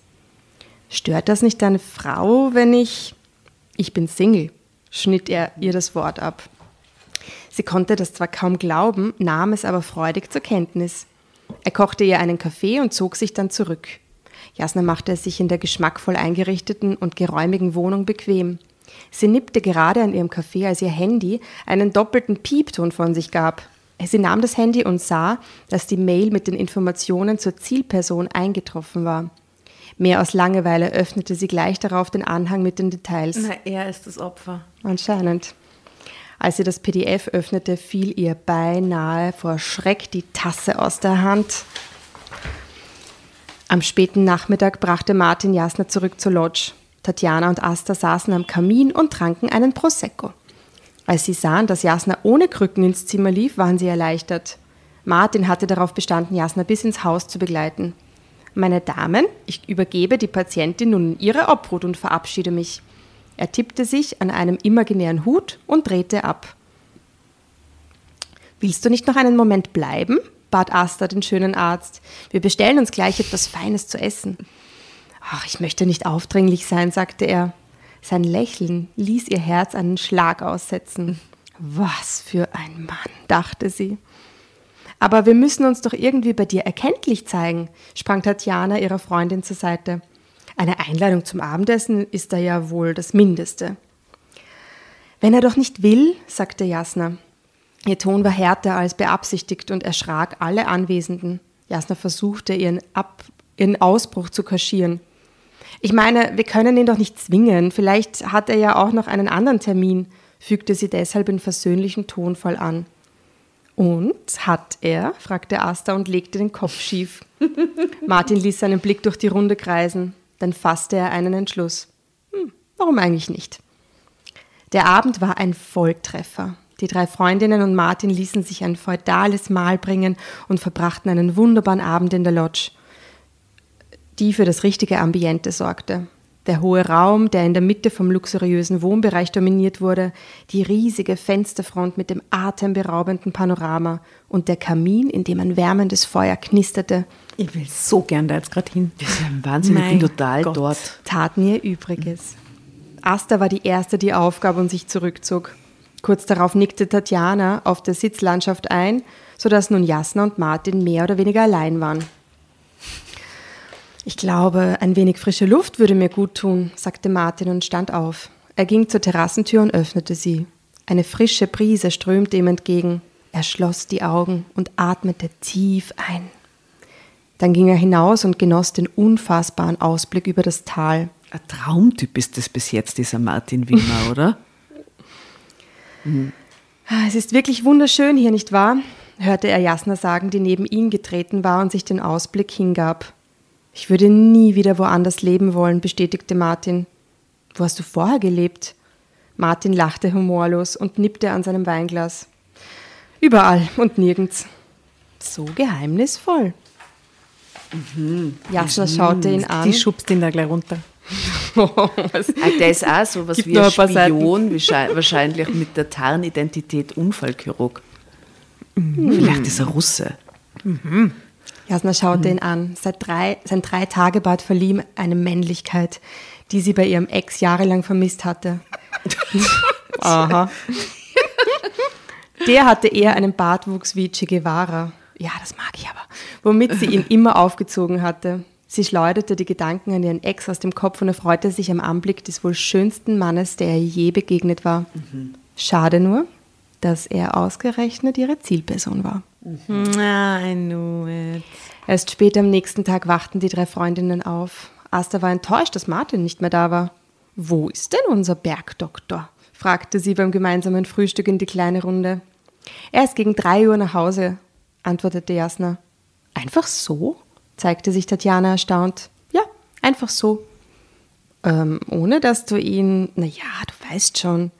Stört das nicht deine Frau, wenn ich. Ich bin Single, schnitt er ihr das Wort ab. Sie konnte das zwar kaum glauben, nahm es aber freudig zur Kenntnis. Er kochte ihr einen Kaffee und zog sich dann zurück. Jasna machte es sich in der geschmackvoll eingerichteten und geräumigen Wohnung bequem. Sie nippte gerade an ihrem Kaffee, als ihr Handy einen doppelten Piepton von sich gab. Sie nahm das Handy und sah, dass die Mail mit den Informationen zur Zielperson eingetroffen war. Mehr aus Langeweile öffnete sie gleich darauf den Anhang mit den Details.
Na, er ist das Opfer.
Anscheinend. Als sie das PDF öffnete, fiel ihr beinahe vor Schreck die Tasse aus der Hand. Am späten Nachmittag brachte Martin Jasna zurück zur Lodge. Tatjana und Asta saßen am Kamin und tranken einen Prosecco. Als sie sahen, dass Jasna ohne Krücken ins Zimmer lief, waren sie erleichtert. Martin hatte darauf bestanden, Jasna bis ins Haus zu begleiten. Meine Damen, ich übergebe die Patientin nun in ihre Obhut und verabschiede mich. Er tippte sich an einem imaginären Hut und drehte ab. Willst du nicht noch einen Moment bleiben? bat Asta den schönen Arzt. Wir bestellen uns gleich etwas Feines zu essen. Ach, ich möchte nicht aufdringlich sein, sagte er. Sein Lächeln ließ ihr Herz einen Schlag aussetzen. Was für ein Mann, dachte sie. Aber wir müssen uns doch irgendwie bei dir erkenntlich zeigen, sprang Tatjana ihrer Freundin zur Seite. Eine Einladung zum Abendessen ist da ja wohl das Mindeste. Wenn er doch nicht will, sagte Jasna. Ihr Ton war härter als beabsichtigt und erschrak alle Anwesenden. Jasna versuchte, ihren, Ab ihren Ausbruch zu kaschieren. Ich meine, wir können ihn doch nicht zwingen. Vielleicht hat er ja auch noch einen anderen Termin, fügte sie deshalb in versöhnlichem Tonfall an. Und hat er? fragte Asta und legte den Kopf schief. Martin ließ seinen Blick durch die Runde kreisen. Dann fasste er einen Entschluss. Hm, warum eigentlich nicht? Der Abend war ein Volltreffer. Die drei Freundinnen und Martin ließen sich ein feudales Mahl bringen und verbrachten einen wunderbaren Abend in der Lodge, die für das richtige Ambiente sorgte. Der hohe Raum, der in der Mitte vom luxuriösen Wohnbereich dominiert wurde, die riesige Fensterfront mit dem atemberaubenden Panorama und der Kamin, in dem ein wärmendes Feuer knisterte.
Ich will so gern da jetzt gerade hin.
Das ist ein Wahnsinn, mein ich bin total Gott. dort.
Taten ihr Übriges. Asta war die Erste, die aufgab und sich zurückzog. Kurz darauf nickte Tatjana auf der Sitzlandschaft ein, sodass nun Jasna und Martin mehr oder weniger allein waren. Ich glaube, ein wenig frische Luft würde mir gut tun, sagte Martin und stand auf. Er ging zur Terrassentür und öffnete sie. Eine frische Brise strömte ihm entgegen. Er schloss die Augen und atmete tief ein. Dann ging er hinaus und genoss den unfassbaren Ausblick über das Tal.
Ein Traumtyp ist das bis jetzt, dieser Martin Wimmer, oder?
mhm. Es ist wirklich wunderschön hier, nicht wahr? hörte er Jasna sagen, die neben ihn getreten war und sich den Ausblick hingab. Ich würde nie wieder woanders leben wollen, bestätigte Martin. Wo hast du vorher gelebt? Martin lachte humorlos und nippte an seinem Weinglas. Überall und nirgends. So geheimnisvoll. Mhm. Jasna mhm. schaute ihn an.
Die schubst ihn da gleich runter.
Ah, der ist auch so was Gibt wie ein Spion, wahrscheinlich mit der Tarnidentität Unfallchirurg. Mhm. Vielleicht ist er Russe.
Mhm. Jasna schaute mhm. ihn an. Seit drei, sein Drei-Tage-Bart verlieh ihm eine Männlichkeit, die sie bei ihrem Ex jahrelang vermisst hatte. Aha. Der hatte eher einen Bartwuchs wie Che Guevara. Ja, das mag ich aber. Womit sie ihn immer aufgezogen hatte. Sie schleuderte die Gedanken an ihren Ex aus dem Kopf und erfreute sich am Anblick des wohl schönsten Mannes, der ihr je begegnet war. Mhm. Schade nur, dass er ausgerechnet ihre Zielperson war.
Mhm. I knew it.
Erst später am nächsten Tag wachten die drei Freundinnen auf. Asta war enttäuscht, dass Martin nicht mehr da war. Wo ist denn unser Bergdoktor? fragte sie beim gemeinsamen Frühstück in die kleine Runde. Er ist gegen drei Uhr nach Hause, antwortete Jasna. Einfach so? zeigte sich Tatjana erstaunt. Ja, einfach so. Ähm, ohne dass du ihn, na ja, du weißt schon.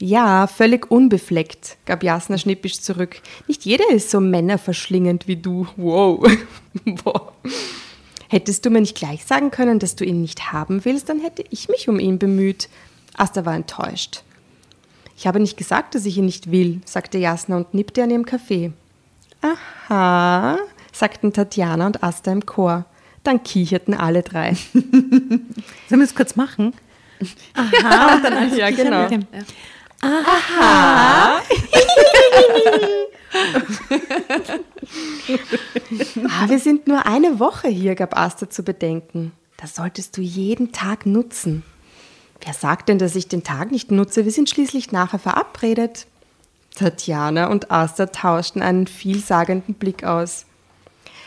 Ja, völlig unbefleckt, gab Jasna schnippisch zurück. Nicht jeder ist so männerverschlingend wie du. Wow. Hättest du mir nicht gleich sagen können, dass du ihn nicht haben willst, dann hätte ich mich um ihn bemüht. Asta war enttäuscht. Ich habe nicht gesagt, dass ich ihn nicht will, sagte Jasna und nippte an ihrem Kaffee. Aha, sagten Tatjana und Asta im Chor. Dann kicherten alle drei.
Sollen wir das kurz machen?
Aha, und dann alles ja, genau. Aha. ah, wir sind nur eine Woche hier, gab Asta zu bedenken. Das solltest du jeden Tag nutzen. Wer sagt denn, dass ich den Tag nicht nutze? Wir sind schließlich nachher verabredet. Tatjana und Asta tauschten einen vielsagenden Blick aus.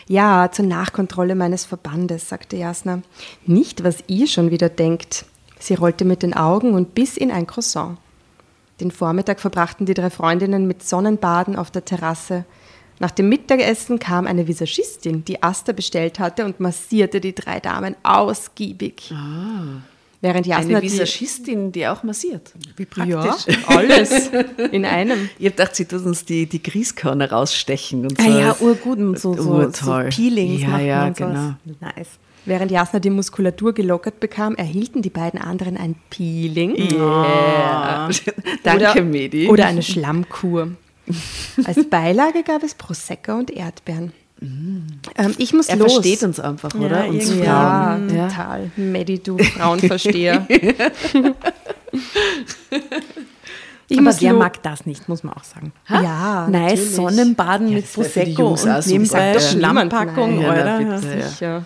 Ja, zur Nachkontrolle meines Verbandes, sagte Jasna. Nicht, was ihr schon wieder denkt. Sie rollte mit den Augen und biss in ein Croissant. Den Vormittag verbrachten die drei Freundinnen mit Sonnenbaden auf der Terrasse. Nach dem Mittagessen kam eine Visagistin, die Asta bestellt hatte und massierte die drei Damen ausgiebig. Während Jasna
Eine
die,
Visagistin, die auch massiert. Wie praktisch.
ja, alles in einem.
Ich hab gedacht, sie tut uns die, die Grießkörner rausstechen und so.
Ah ja, urgut, und so, so, so
Urtoll.
Peelings
Ja, ja,
und sowas.
genau.
Nice.
Während Jasna die Muskulatur gelockert bekam, erhielten die beiden anderen ein Peeling.
Yeah. Danke,
oder,
Medi.
Oder eine Schlammkur. Als Beilage gab es Prosecco und Erdbeeren. Ähm, ich muss
er
los.
versteht uns einfach, oder? Uns.
Ja,
Frauen. Ja.
total. Medi, du Frauenversteher. ich
Aber wer mag das nicht, muss man auch sagen.
Ja,
nice
natürlich.
Sonnenbaden mit
für die
Prosecco und nebenbei Schlammpackung,
nein.
Ja,
oder?
bitte. Ja.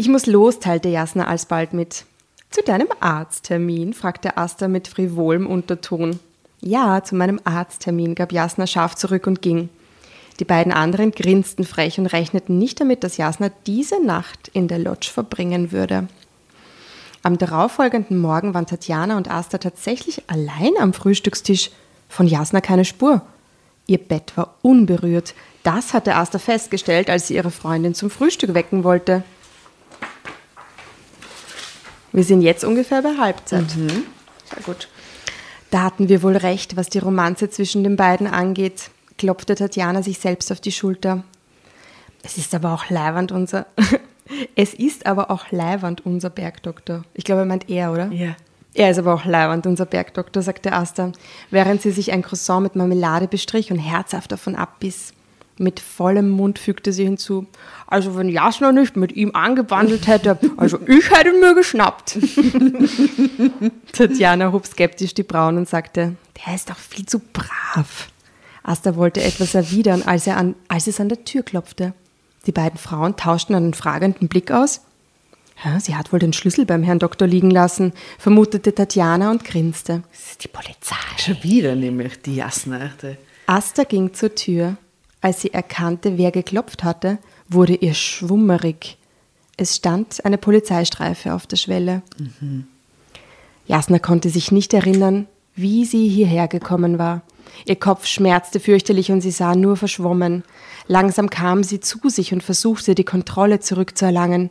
Ich muss los, teilte Jasna alsbald mit. Zu deinem Arzttermin? fragte Asta mit frivolem Unterton. Ja, zu meinem Arzttermin, gab Jasna scharf zurück und ging. Die beiden anderen grinsten frech und rechneten nicht damit, dass Jasna diese Nacht in der Lodge verbringen würde. Am darauffolgenden Morgen waren Tatjana und Asta tatsächlich allein am Frühstückstisch. Von Jasna keine Spur. Ihr Bett war unberührt. Das hatte Asta festgestellt, als sie ihre Freundin zum Frühstück wecken wollte. Wir sind jetzt ungefähr bei Halbzeit. Sehr gut. Da hatten wir wohl recht, was die Romanze zwischen den beiden angeht, klopfte Tatjana sich selbst auf die Schulter. Es ist aber auch leiwand unser. es ist aber auch leiwand unser Bergdoktor. Ich glaube, er meint er, oder?
Ja.
Er ist aber auch leiwand, unser Bergdoktor, sagte Asta, während sie sich ein Croissant mit Marmelade bestrich und herzhaft davon abbiss. Mit vollem Mund fügte sie hinzu, also wenn Jasna nicht mit ihm angebandelt hätte, also ich hätte ihn mir geschnappt. Tatjana hob skeptisch die Brauen und sagte, der ist doch viel zu brav. Asta wollte etwas erwidern, als, er an, als es an der Tür klopfte. Die beiden Frauen tauschten einen fragenden Blick aus. Sie hat wohl den Schlüssel beim Herrn Doktor liegen lassen, vermutete Tatjana und grinste.
Das ist die Polizei.
Schon wieder nämlich die Jasna. die-
Asta ging zur Tür. Als sie erkannte, wer geklopft hatte, wurde ihr schwummerig. Es stand eine Polizeistreife auf der Schwelle. Jasna konnte sich nicht erinnern, wie sie hierher gekommen war. Ihr Kopf schmerzte fürchterlich und sie sah nur verschwommen. Langsam kam sie zu sich und versuchte, die Kontrolle zurückzuerlangen.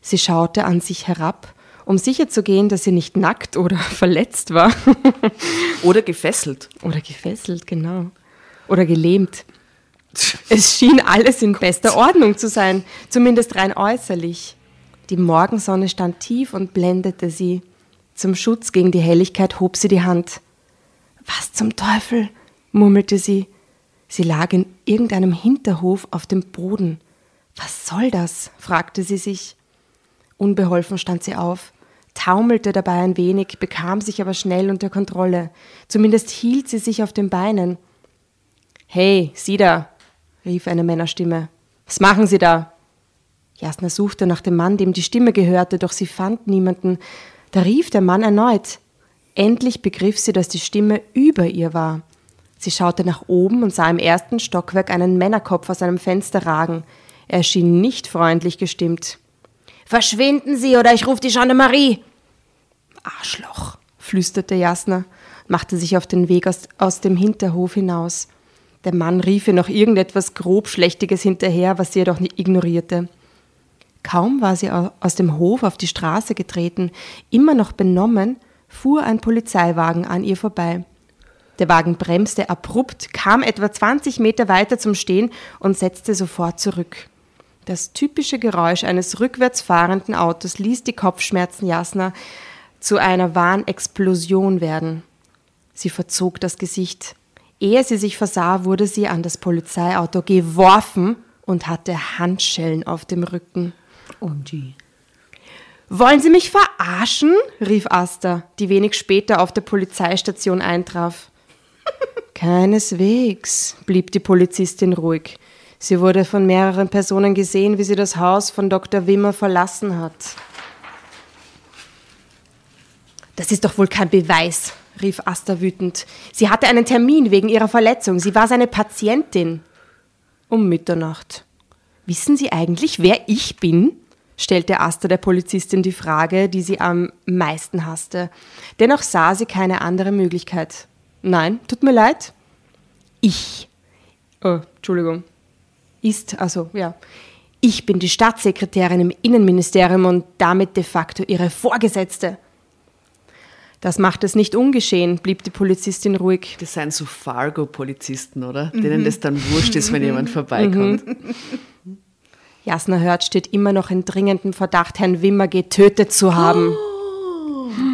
Sie schaute an sich herab, um sicherzugehen, dass sie nicht nackt oder verletzt war.
Oder gefesselt.
Oder gefesselt, genau. Oder gelähmt. Es schien alles in bester Ordnung zu sein, zumindest rein äußerlich. Die Morgensonne stand tief und blendete sie. Zum Schutz gegen die Helligkeit hob sie die Hand. Was zum Teufel? murmelte sie. Sie lag in irgendeinem Hinterhof auf dem Boden. Was soll das? fragte sie sich. Unbeholfen stand sie auf, taumelte dabei ein wenig, bekam sich aber schnell unter Kontrolle. Zumindest hielt sie sich auf den Beinen. Hey, Sie da, rief eine Männerstimme. Was machen Sie da? Jasna suchte nach dem Mann, dem die Stimme gehörte, doch sie fand niemanden. Da rief der Mann erneut. Endlich begriff sie, dass die Stimme über ihr war. Sie schaute nach oben und sah im ersten Stockwerk einen Männerkopf aus einem Fenster ragen. Er schien nicht freundlich gestimmt. Verschwinden Sie oder ich rufe die Gendarmerie! Arschloch, flüsterte Jasna, machte sich auf den Weg aus, aus dem Hinterhof hinaus. Der Mann rief ihr noch irgendetwas grob Schlechtiges hinterher, was sie jedoch ignorierte. Kaum war sie au- aus dem Hof auf die Straße getreten, immer noch benommen, fuhr ein Polizeiwagen an ihr vorbei. Der Wagen bremste abrupt, kam etwa 20 Meter weiter zum Stehen und setzte sofort zurück. Das typische Geräusch eines rückwärts fahrenden Autos ließ die Kopfschmerzen Jasna zu einer wahren Explosion werden. Sie verzog das Gesicht. Ehe sie sich versah, wurde sie an das Polizeiauto geworfen und hatte Handschellen auf dem Rücken.
OMG.
Wollen Sie mich verarschen? rief Asta, die wenig später auf der Polizeistation eintraf. Keineswegs, blieb die Polizistin ruhig. Sie wurde von mehreren Personen gesehen, wie sie das Haus von Dr. Wimmer verlassen hat. Das ist doch wohl kein Beweis, rief Asta wütend. Sie hatte einen Termin wegen ihrer Verletzung. Sie war seine Patientin. Um Mitternacht. Wissen Sie eigentlich, wer ich bin? stellte Asta der Polizistin die Frage, die sie am meisten hasste. Dennoch sah sie keine andere Möglichkeit. Nein, tut mir leid. Ich. Oh, Entschuldigung. Ist, also, ja. Ich bin die Staatssekretärin im Innenministerium und damit de facto ihre Vorgesetzte. Das macht es nicht ungeschehen, blieb die Polizistin ruhig.
Das sind so Fargo-Polizisten, oder? Denen das dann wurscht ist, wenn jemand vorbeikommt.
Jasna Hört steht immer noch in dringendem Verdacht, Herrn Wimmer getötet zu haben.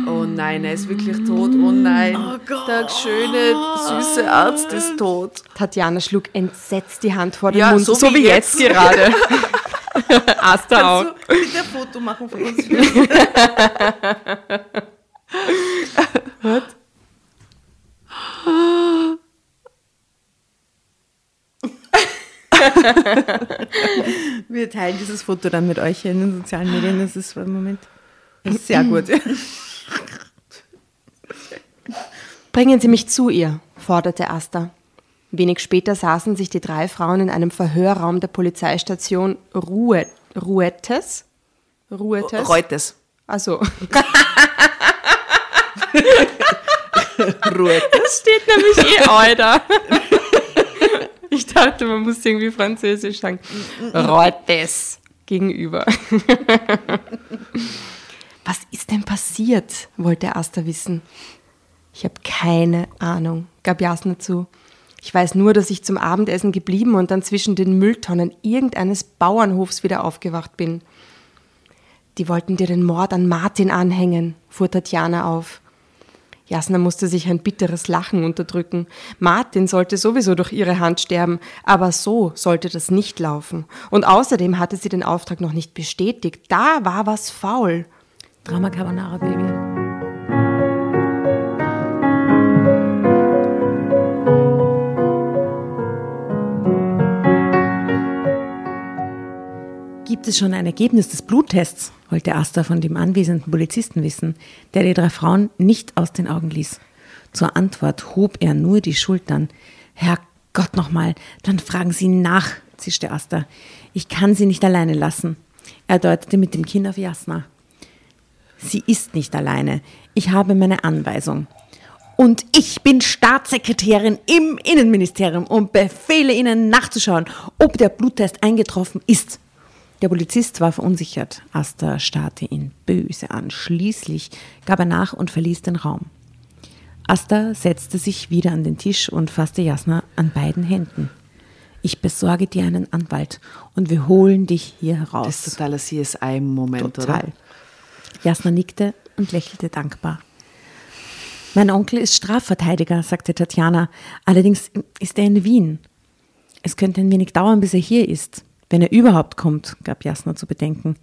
Oh nein, er ist wirklich tot. Oh nein. Der schöne, süße Arzt ist tot.
Tatjana schlug entsetzt die Hand vor den
Ja,
Mund,
so
so,
wie
wie jetzt,
jetzt.
gerade. Asta auch.
Kannst du bitte ein Foto machen von uns? Wir teilen dieses Foto dann mit euch in den sozialen Medien. Das ist im Moment ist sehr gut.
Bringen Sie mich zu ihr, forderte Asta. Wenig später saßen sich die drei Frauen in einem Verhörraum der Polizeistation Ruhe, Ruetes. Ruetes?
Reutes.
Also,
Ruhe.
das steht nämlich eh Alter. Ich dachte, man muss irgendwie Französisch sagen. Reutes gegenüber. Was ist denn passiert? wollte Asta wissen. Ich habe keine Ahnung, gab Jasna zu. Ich weiß nur, dass ich zum Abendessen geblieben und dann zwischen den Mülltonnen irgendeines Bauernhofs wieder aufgewacht bin. Die wollten dir den Mord an Martin anhängen, fuhr Tatjana auf. Jasna musste sich ein bitteres Lachen unterdrücken. Martin sollte sowieso durch ihre Hand sterben, aber so sollte das nicht laufen. Und außerdem hatte sie den Auftrag noch nicht bestätigt. Da war was faul.
Drama Carbonara Baby. Es schon ein Ergebnis des Bluttests? wollte Asta von dem anwesenden Polizisten wissen, der die drei Frauen nicht aus den Augen ließ. Zur Antwort hob er nur die Schultern. Herrgott nochmal, dann fragen Sie nach, zischte Asta. Ich kann Sie nicht alleine lassen. Er deutete mit dem Kinn auf Jasna. Sie ist nicht alleine. Ich habe meine Anweisung. Und ich bin Staatssekretärin im Innenministerium und befehle Ihnen nachzuschauen, ob der Bluttest eingetroffen ist. Der Polizist war verunsichert. Asta starrte ihn böse an. Schließlich gab er nach und verließ den Raum. Asta setzte sich wieder an den Tisch und fasste Jasna an beiden Händen. Ich besorge dir einen Anwalt und wir holen dich hier heraus.
Das ist totaler CSI-Moment,
Total.
oder?
Jasna nickte und lächelte dankbar. Mein Onkel ist Strafverteidiger, sagte Tatjana. Allerdings ist er in Wien. Es könnte ein wenig dauern, bis er hier ist. Wenn er überhaupt kommt, gab Jasna zu bedenken.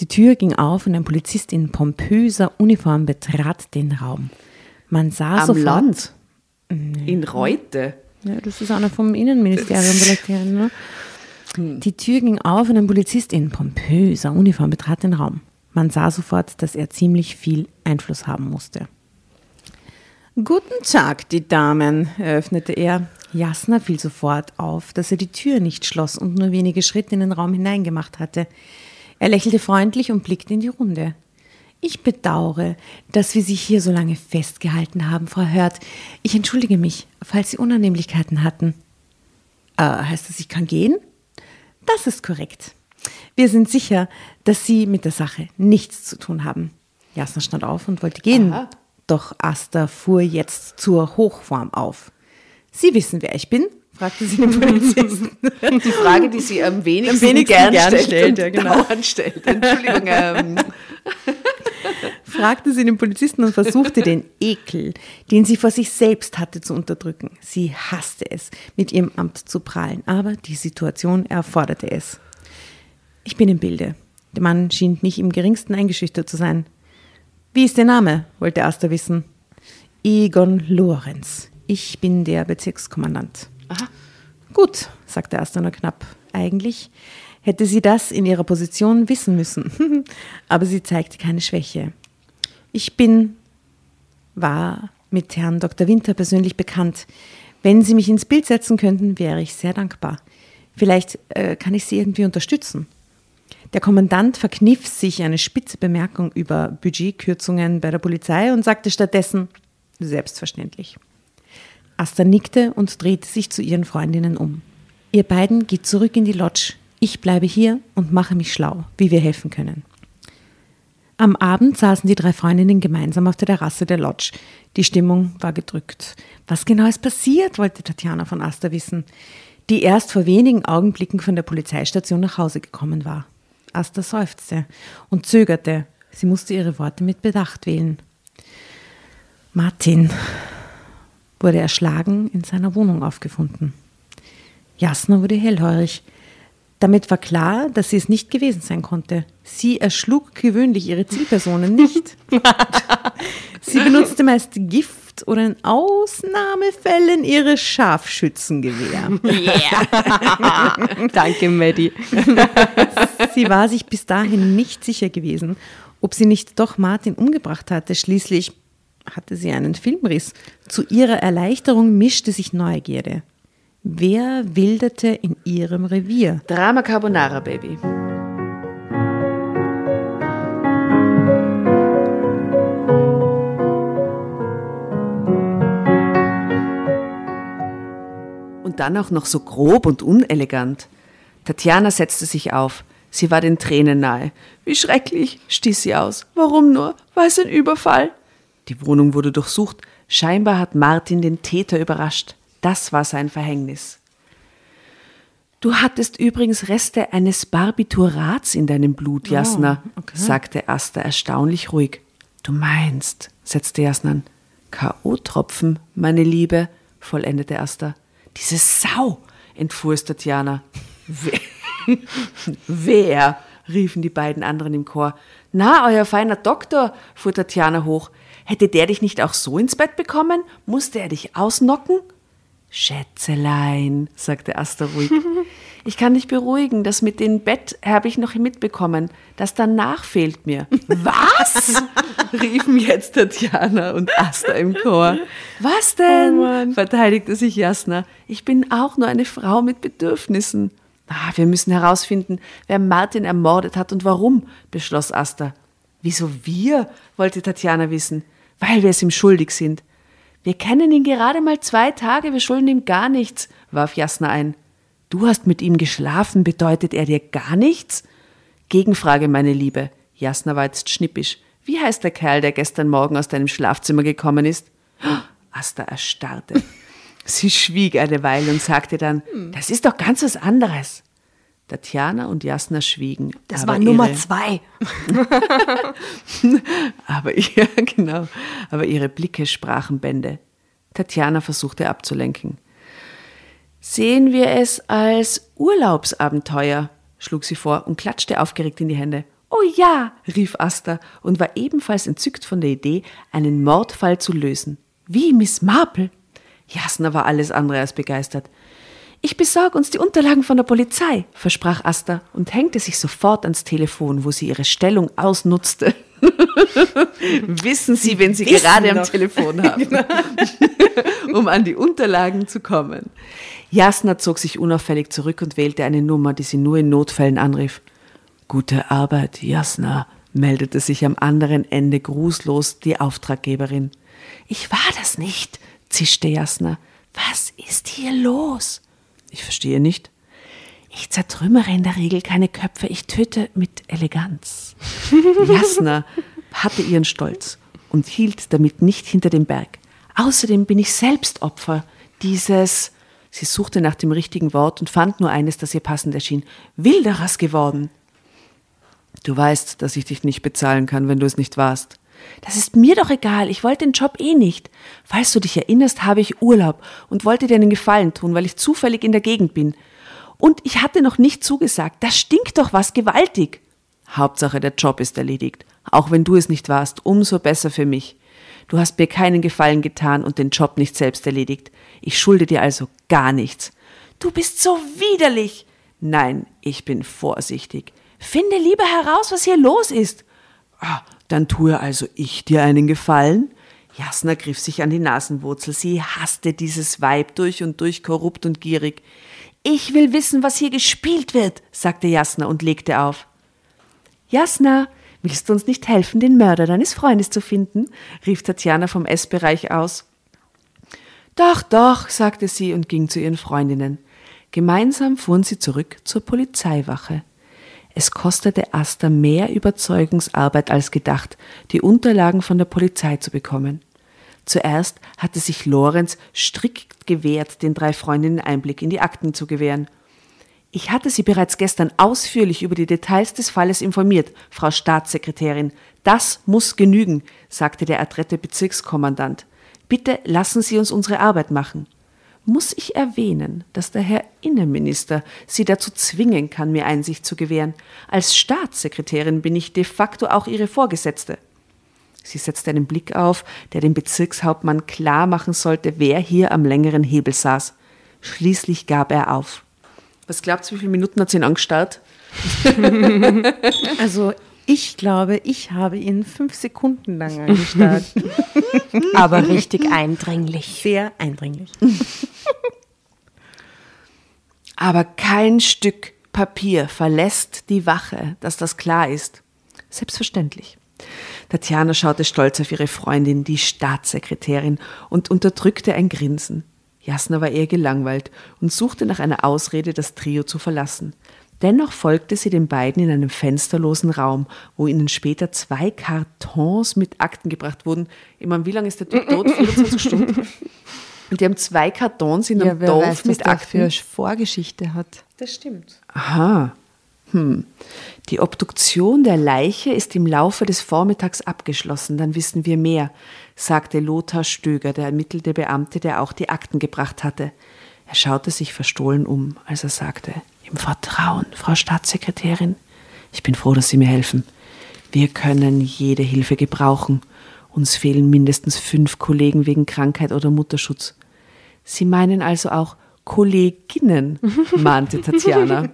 Die Tür ging auf und ein Polizist in pompöser Uniform betrat den Raum. Man sah
Am
sofort,
Land. In Reute.
ja, das ist einer vom Innenministerium vielleicht. Ne? Die Tür ging auf und ein Polizist in pompöser Uniform betrat den Raum. Man sah sofort, dass er ziemlich viel Einfluss haben musste. Guten Tag, die Damen, eröffnete er. Jasna fiel sofort auf, dass er die Tür nicht schloss und nur wenige Schritte in den Raum hineingemacht hatte. Er lächelte freundlich und blickte in die Runde. Ich bedauere, dass wir Sie hier so lange festgehalten haben, Frau Hört. Ich entschuldige mich, falls Sie Unannehmlichkeiten hatten. Äh, heißt das, ich kann gehen? Das ist korrekt. Wir sind sicher, dass Sie mit der Sache nichts zu tun haben. Jasna stand auf und wollte gehen.
Aha.
Doch Asta fuhr jetzt zur Hochform auf. Sie wissen, wer ich bin? fragte sie den Polizisten.
Die Frage, die sie am wenigsten,
Am wenigsten
gern,
gern
stellt,
stellt,
und
ja, genau.
stellt. Entschuldigung. Ähm,
fragte sie den Polizisten und versuchte den Ekel, den sie vor sich selbst hatte, zu unterdrücken. Sie hasste es, mit ihrem Amt zu prahlen, aber die Situation erforderte es. Ich bin im Bilde. Der Mann schien nicht im geringsten eingeschüchtert zu sein. Wie ist der Name? wollte Asta wissen. Egon Lorenz. Ich bin der Bezirkskommandant.
aha.
Gut, sagte Asta nur knapp. Eigentlich hätte sie das in ihrer Position wissen müssen. Aber sie zeigte keine Schwäche. Ich bin, war mit Herrn Dr. Winter persönlich bekannt. Wenn Sie mich ins Bild setzen könnten, wäre ich sehr dankbar. Vielleicht äh, kann ich Sie irgendwie unterstützen. Der Kommandant verkniff sich eine spitze Bemerkung über Budgetkürzungen bei der Polizei und sagte stattdessen, selbstverständlich. Asta nickte und drehte sich zu ihren Freundinnen um. Ihr beiden geht zurück in die Lodge. Ich bleibe hier und mache mich schlau, wie wir helfen können. Am Abend saßen die drei Freundinnen gemeinsam auf der Terrasse der Lodge. Die Stimmung war gedrückt. Was genau ist passiert, wollte Tatjana von Asta wissen, die erst vor wenigen Augenblicken von der Polizeistation nach Hause gekommen war. Asta seufzte und zögerte. Sie musste ihre Worte mit Bedacht wählen. Martin wurde erschlagen in seiner Wohnung aufgefunden. Jasna wurde hellhörig. Damit war klar, dass sie es nicht gewesen sein konnte. Sie erschlug gewöhnlich ihre Zielpersonen nicht. sie benutzte meist Gift oder in Ausnahmefällen ihre Scharfschützengewehr.
Yeah. Danke, Maddie.
sie war sich bis dahin nicht sicher gewesen, ob sie nicht doch Martin umgebracht hatte. Schließlich hatte sie einen Filmriss. Zu ihrer Erleichterung mischte sich Neugierde. Wer wilderte in ihrem Revier?
Drama Carbonara, Baby. Und dann auch noch so grob und unelegant. Tatjana setzte sich auf. Sie war den Tränen nahe. Wie schrecklich, stieß sie aus. Warum nur? War es ein Überfall? Die Wohnung wurde durchsucht. Scheinbar hat Martin den Täter überrascht. Das war sein Verhängnis. Du hattest übrigens Reste eines Barbiturats in deinem Blut, Jasna, oh, okay. sagte Asta erstaunlich ruhig. Du meinst, setzte Jasna an. K.O.-Tropfen, meine Liebe, vollendete Asta. Diese Sau, entfuhr es Tatjana. Wer? Wer? riefen die beiden anderen im Chor. Na, euer feiner Doktor, fuhr Tatjana hoch. Hätte der dich nicht auch so ins Bett bekommen? Musste er dich ausnocken? Schätzelein, sagte Asta ruhig. Ich kann dich beruhigen, das mit dem Bett habe ich noch mitbekommen. Das danach fehlt mir. Was? riefen jetzt Tatjana und Asta im Chor. Was denn? Oh verteidigte sich Jasna. Ich bin auch nur eine Frau mit Bedürfnissen. Ah, wir müssen herausfinden, wer Martin ermordet hat und warum, beschloss Asta. Wieso wir? wollte Tatjana wissen. Weil wir es ihm schuldig sind. Wir kennen ihn gerade mal zwei Tage, wir schulden ihm gar nichts, warf Jasna ein. Du hast mit ihm geschlafen, bedeutet er dir gar nichts? Gegenfrage, meine Liebe. Jasna war jetzt schnippisch. Wie heißt der Kerl, der gestern Morgen aus deinem Schlafzimmer gekommen ist? Asta erstarrte. Sie schwieg eine Weile und sagte dann, das ist doch ganz was anderes. Tatjana und Jasna schwiegen.
Das war Nummer zwei.
aber ja, genau. Aber ihre Blicke sprachen Bände. Tatjana versuchte abzulenken. Sehen wir es als Urlaubsabenteuer, schlug sie vor und klatschte aufgeregt in die Hände. Oh ja, rief Asta und war ebenfalls entzückt von der Idee, einen Mordfall zu lösen. Wie Miss Marple? Jasna war alles andere als begeistert. Ich besorge uns die Unterlagen von der Polizei, versprach Asta und hängte sich sofort ans Telefon, wo sie ihre Stellung ausnutzte. Wissen Sie, wenn Sie Wissen gerade noch. am Telefon haben, genau. um an die Unterlagen zu kommen. Jasna zog sich unauffällig zurück und wählte eine Nummer, die sie nur in Notfällen anrief. Gute Arbeit, Jasna, meldete sich am anderen Ende grußlos die Auftraggeberin. Ich war das nicht, zischte Jasna. Was ist hier los? Ich verstehe nicht. Ich zertrümmere in der Regel keine Köpfe, ich töte mit Eleganz. Jasna hatte ihren Stolz und hielt damit nicht hinter dem Berg. Außerdem bin ich selbst Opfer dieses, sie suchte nach dem richtigen Wort und fand nur eines, das ihr passend erschien, Wilderers geworden. Du weißt, dass ich dich nicht bezahlen kann, wenn du es nicht warst. Das ist mir doch egal, ich wollte den Job eh nicht. Falls du dich erinnerst, habe ich Urlaub und wollte dir einen Gefallen tun, weil ich zufällig in der Gegend bin. Und ich hatte noch nicht zugesagt, da stinkt doch was gewaltig. Hauptsache, der Job ist erledigt. Auch wenn du es nicht warst, umso besser für mich. Du hast mir keinen Gefallen getan und den Job nicht selbst erledigt. Ich schulde dir also gar nichts. Du bist so widerlich. Nein, ich bin vorsichtig. Finde lieber heraus, was hier los ist. Ah, dann tue also ich dir einen Gefallen? Jasna griff sich an die Nasenwurzel. Sie hasste dieses Weib durch und durch korrupt und gierig. Ich will wissen, was hier gespielt wird, sagte Jasna und legte auf. Jasna, willst du uns nicht helfen, den Mörder deines Freundes zu finden? rief Tatjana vom Essbereich aus. Doch, doch, sagte sie und ging zu ihren Freundinnen. Gemeinsam fuhren sie zurück zur Polizeiwache. Es kostete Asta mehr Überzeugungsarbeit als gedacht, die Unterlagen von der Polizei zu bekommen. Zuerst hatte sich Lorenz strikt gewehrt, den drei Freundinnen Einblick in die Akten zu gewähren. Ich hatte Sie bereits gestern ausführlich über die Details des Falles informiert, Frau Staatssekretärin. Das muss genügen, sagte der adrette Bezirkskommandant. Bitte lassen Sie uns unsere Arbeit machen. Muss ich erwähnen, dass der Herr Innenminister Sie dazu zwingen kann, mir Einsicht zu gewähren. Als Staatssekretärin bin ich de facto auch Ihre Vorgesetzte. Sie setzte einen Blick auf, der dem Bezirkshauptmann klar machen sollte, wer hier am längeren Hebel saß. Schließlich gab er auf. Was glaubt ihr, wie viele Minuten hat sie ihn angestarrt?
also ich glaube, ich habe ihn fünf Sekunden lang angestarrt.
Aber richtig eindringlich.
Sehr eindringlich.
Aber kein Stück Papier verlässt die Wache, dass das klar ist. Selbstverständlich. Tatjana schaute stolz auf ihre Freundin, die Staatssekretärin, und unterdrückte ein Grinsen. Jasna war eher gelangweilt und suchte nach einer Ausrede, das Trio zu verlassen. Dennoch folgte sie den beiden in einem fensterlosen Raum, wo ihnen später zwei Kartons mit Akten gebracht wurden. Ich meine, wie lange ist der Typ tot? 24 Stunden? Und die haben zwei Kartons in einem ja, Dorf weiß, mit Akten.
Was der für Vorgeschichte hat.
Das stimmt.
Aha. Hm. Die Obduktion der Leiche ist im Laufe des Vormittags abgeschlossen, dann wissen wir mehr, sagte Lothar Stöger, der ermittelte Beamte, der auch die Akten gebracht hatte. Er schaute sich verstohlen um, als er sagte, im Vertrauen, Frau Staatssekretärin. Ich bin froh, dass Sie mir helfen. Wir können jede Hilfe gebrauchen. Uns fehlen mindestens fünf Kollegen wegen Krankheit oder Mutterschutz. Sie meinen also auch Kolleginnen, mahnte Tatjana.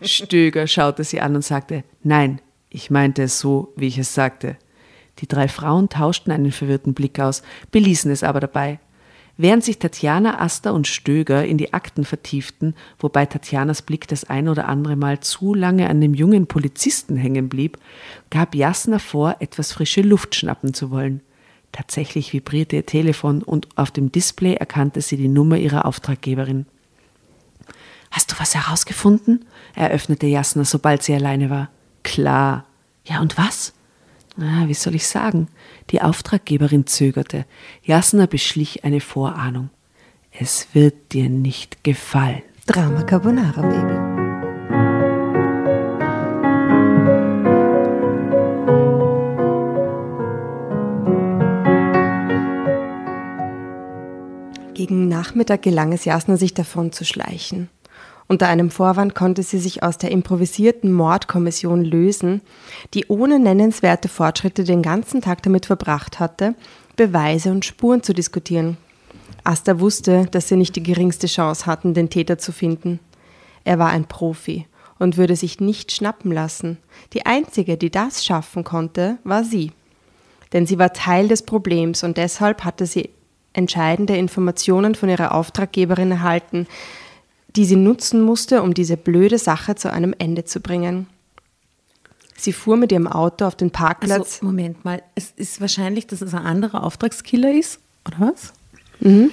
Stöger schaute sie an und sagte, nein, ich meinte es so, wie ich es sagte. Die drei Frauen tauschten einen verwirrten Blick aus, beließen es aber dabei. Während sich Tatjana, Asta und Stöger in die Akten vertieften, wobei Tatjanas Blick das ein oder andere Mal zu lange an dem jungen Polizisten hängen blieb, gab Jasna vor, etwas frische Luft schnappen zu wollen. Tatsächlich vibrierte ihr Telefon und auf dem Display erkannte sie die Nummer ihrer Auftraggeberin. Hast du was herausgefunden? eröffnete Jasna, sobald sie alleine war. Klar. Ja, und was? Ah, wie soll ich sagen? Die Auftraggeberin zögerte. Jasna beschlich eine Vorahnung. Es wird dir nicht gefallen.
Drama Carbonara, Baby. Gegen Nachmittag gelang es Jasna, sich davon zu schleichen. Unter einem Vorwand konnte sie sich aus der improvisierten Mordkommission lösen, die ohne nennenswerte Fortschritte den ganzen Tag damit verbracht hatte, Beweise und Spuren zu diskutieren. Asta wusste, dass sie nicht die geringste Chance hatten, den Täter zu finden. Er war ein Profi und würde sich nicht schnappen lassen. Die einzige, die das schaffen konnte, war sie. Denn sie war Teil des Problems und deshalb hatte sie entscheidende Informationen von ihrer Auftraggeberin erhalten, die sie nutzen musste, um diese blöde Sache zu einem Ende zu bringen. Sie fuhr mit ihrem Auto auf den Parkplatz.
Also, Moment mal, es ist wahrscheinlich, dass es ein anderer Auftragskiller ist, oder was? Mhm.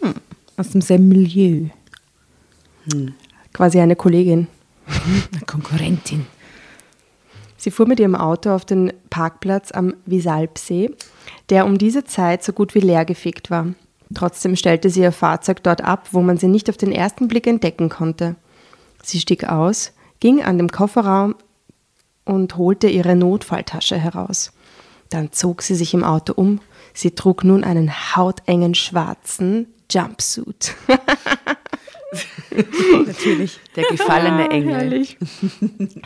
Hm. Aus demselben Milieu.
Hm. Quasi eine Kollegin.
Eine Konkurrentin.
Sie fuhr mit ihrem Auto auf den Parkplatz am Wiesalpsee, der um diese Zeit so gut wie leergefegt war. Trotzdem stellte sie ihr Fahrzeug dort ab, wo man sie nicht auf den ersten Blick entdecken konnte. Sie stieg aus, ging an dem Kofferraum und holte ihre Notfalltasche heraus. Dann zog sie sich im Auto um. Sie trug nun einen hautengen schwarzen Jumpsuit.
Natürlich. Der gefallene ah, Engel.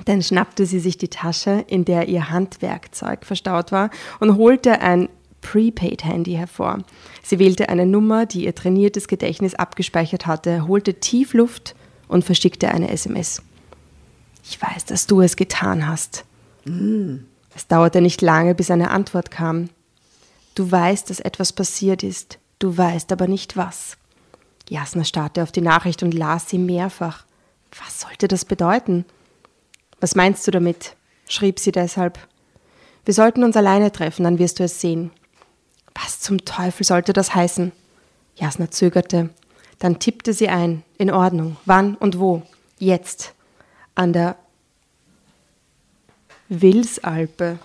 Dann schnappte sie sich die Tasche, in der ihr Handwerkzeug verstaut war, und holte ein Prepaid-Handy hervor. Sie wählte eine Nummer, die ihr trainiertes Gedächtnis abgespeichert hatte, holte tief Luft und verschickte eine SMS. Ich weiß, dass du es getan hast. Mm. Es dauerte nicht lange, bis eine Antwort kam. Du weißt, dass etwas passiert ist, du weißt aber nicht was. Jasna starrte auf die Nachricht und las sie mehrfach. Was sollte das bedeuten? Was meinst du damit? schrieb sie deshalb. Wir sollten uns alleine treffen, dann wirst du es sehen. Was zum Teufel sollte das heißen? Jasna zögerte. Dann tippte sie ein. In Ordnung. Wann und wo? Jetzt. An der Wilsalpe.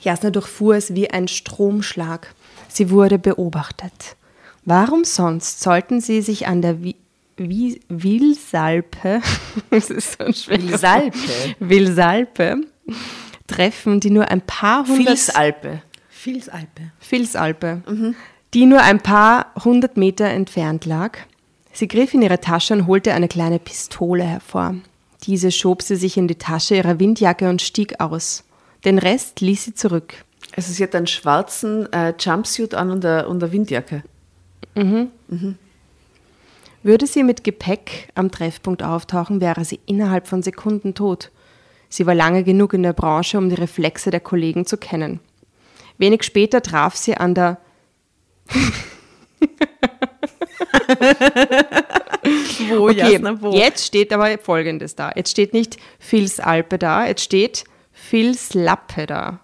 Jasna durchfuhr es wie ein Stromschlag. Sie wurde beobachtet. Warum sonst sollten sie sich an der Wi Wi Wilsalpe, das ist so ein
Wilsalpe.
Wilsalpe treffen, die nur ein paar hundert
Vilsalpe.
Vilsalpe.
Vilsalpe, die nur ein paar hundert Meter entfernt lag. Sie griff in ihre Tasche und holte eine kleine Pistole hervor. Diese schob sie sich in die Tasche ihrer Windjacke und stieg aus. Den Rest ließ sie zurück.
Also sie hat einen schwarzen äh, Jumpsuit an und eine, und eine Windjacke.
Würde sie mit Gepäck am Treffpunkt auftauchen, wäre sie innerhalb von Sekunden tot. Sie war lange genug in der Branche, um die Reflexe der Kollegen zu kennen. Wenig später traf sie an der
Wo,
Okay,
Jasna, wo?
jetzt steht aber Folgendes da. Jetzt steht nicht Filsalpe da, jetzt steht Filslappe da.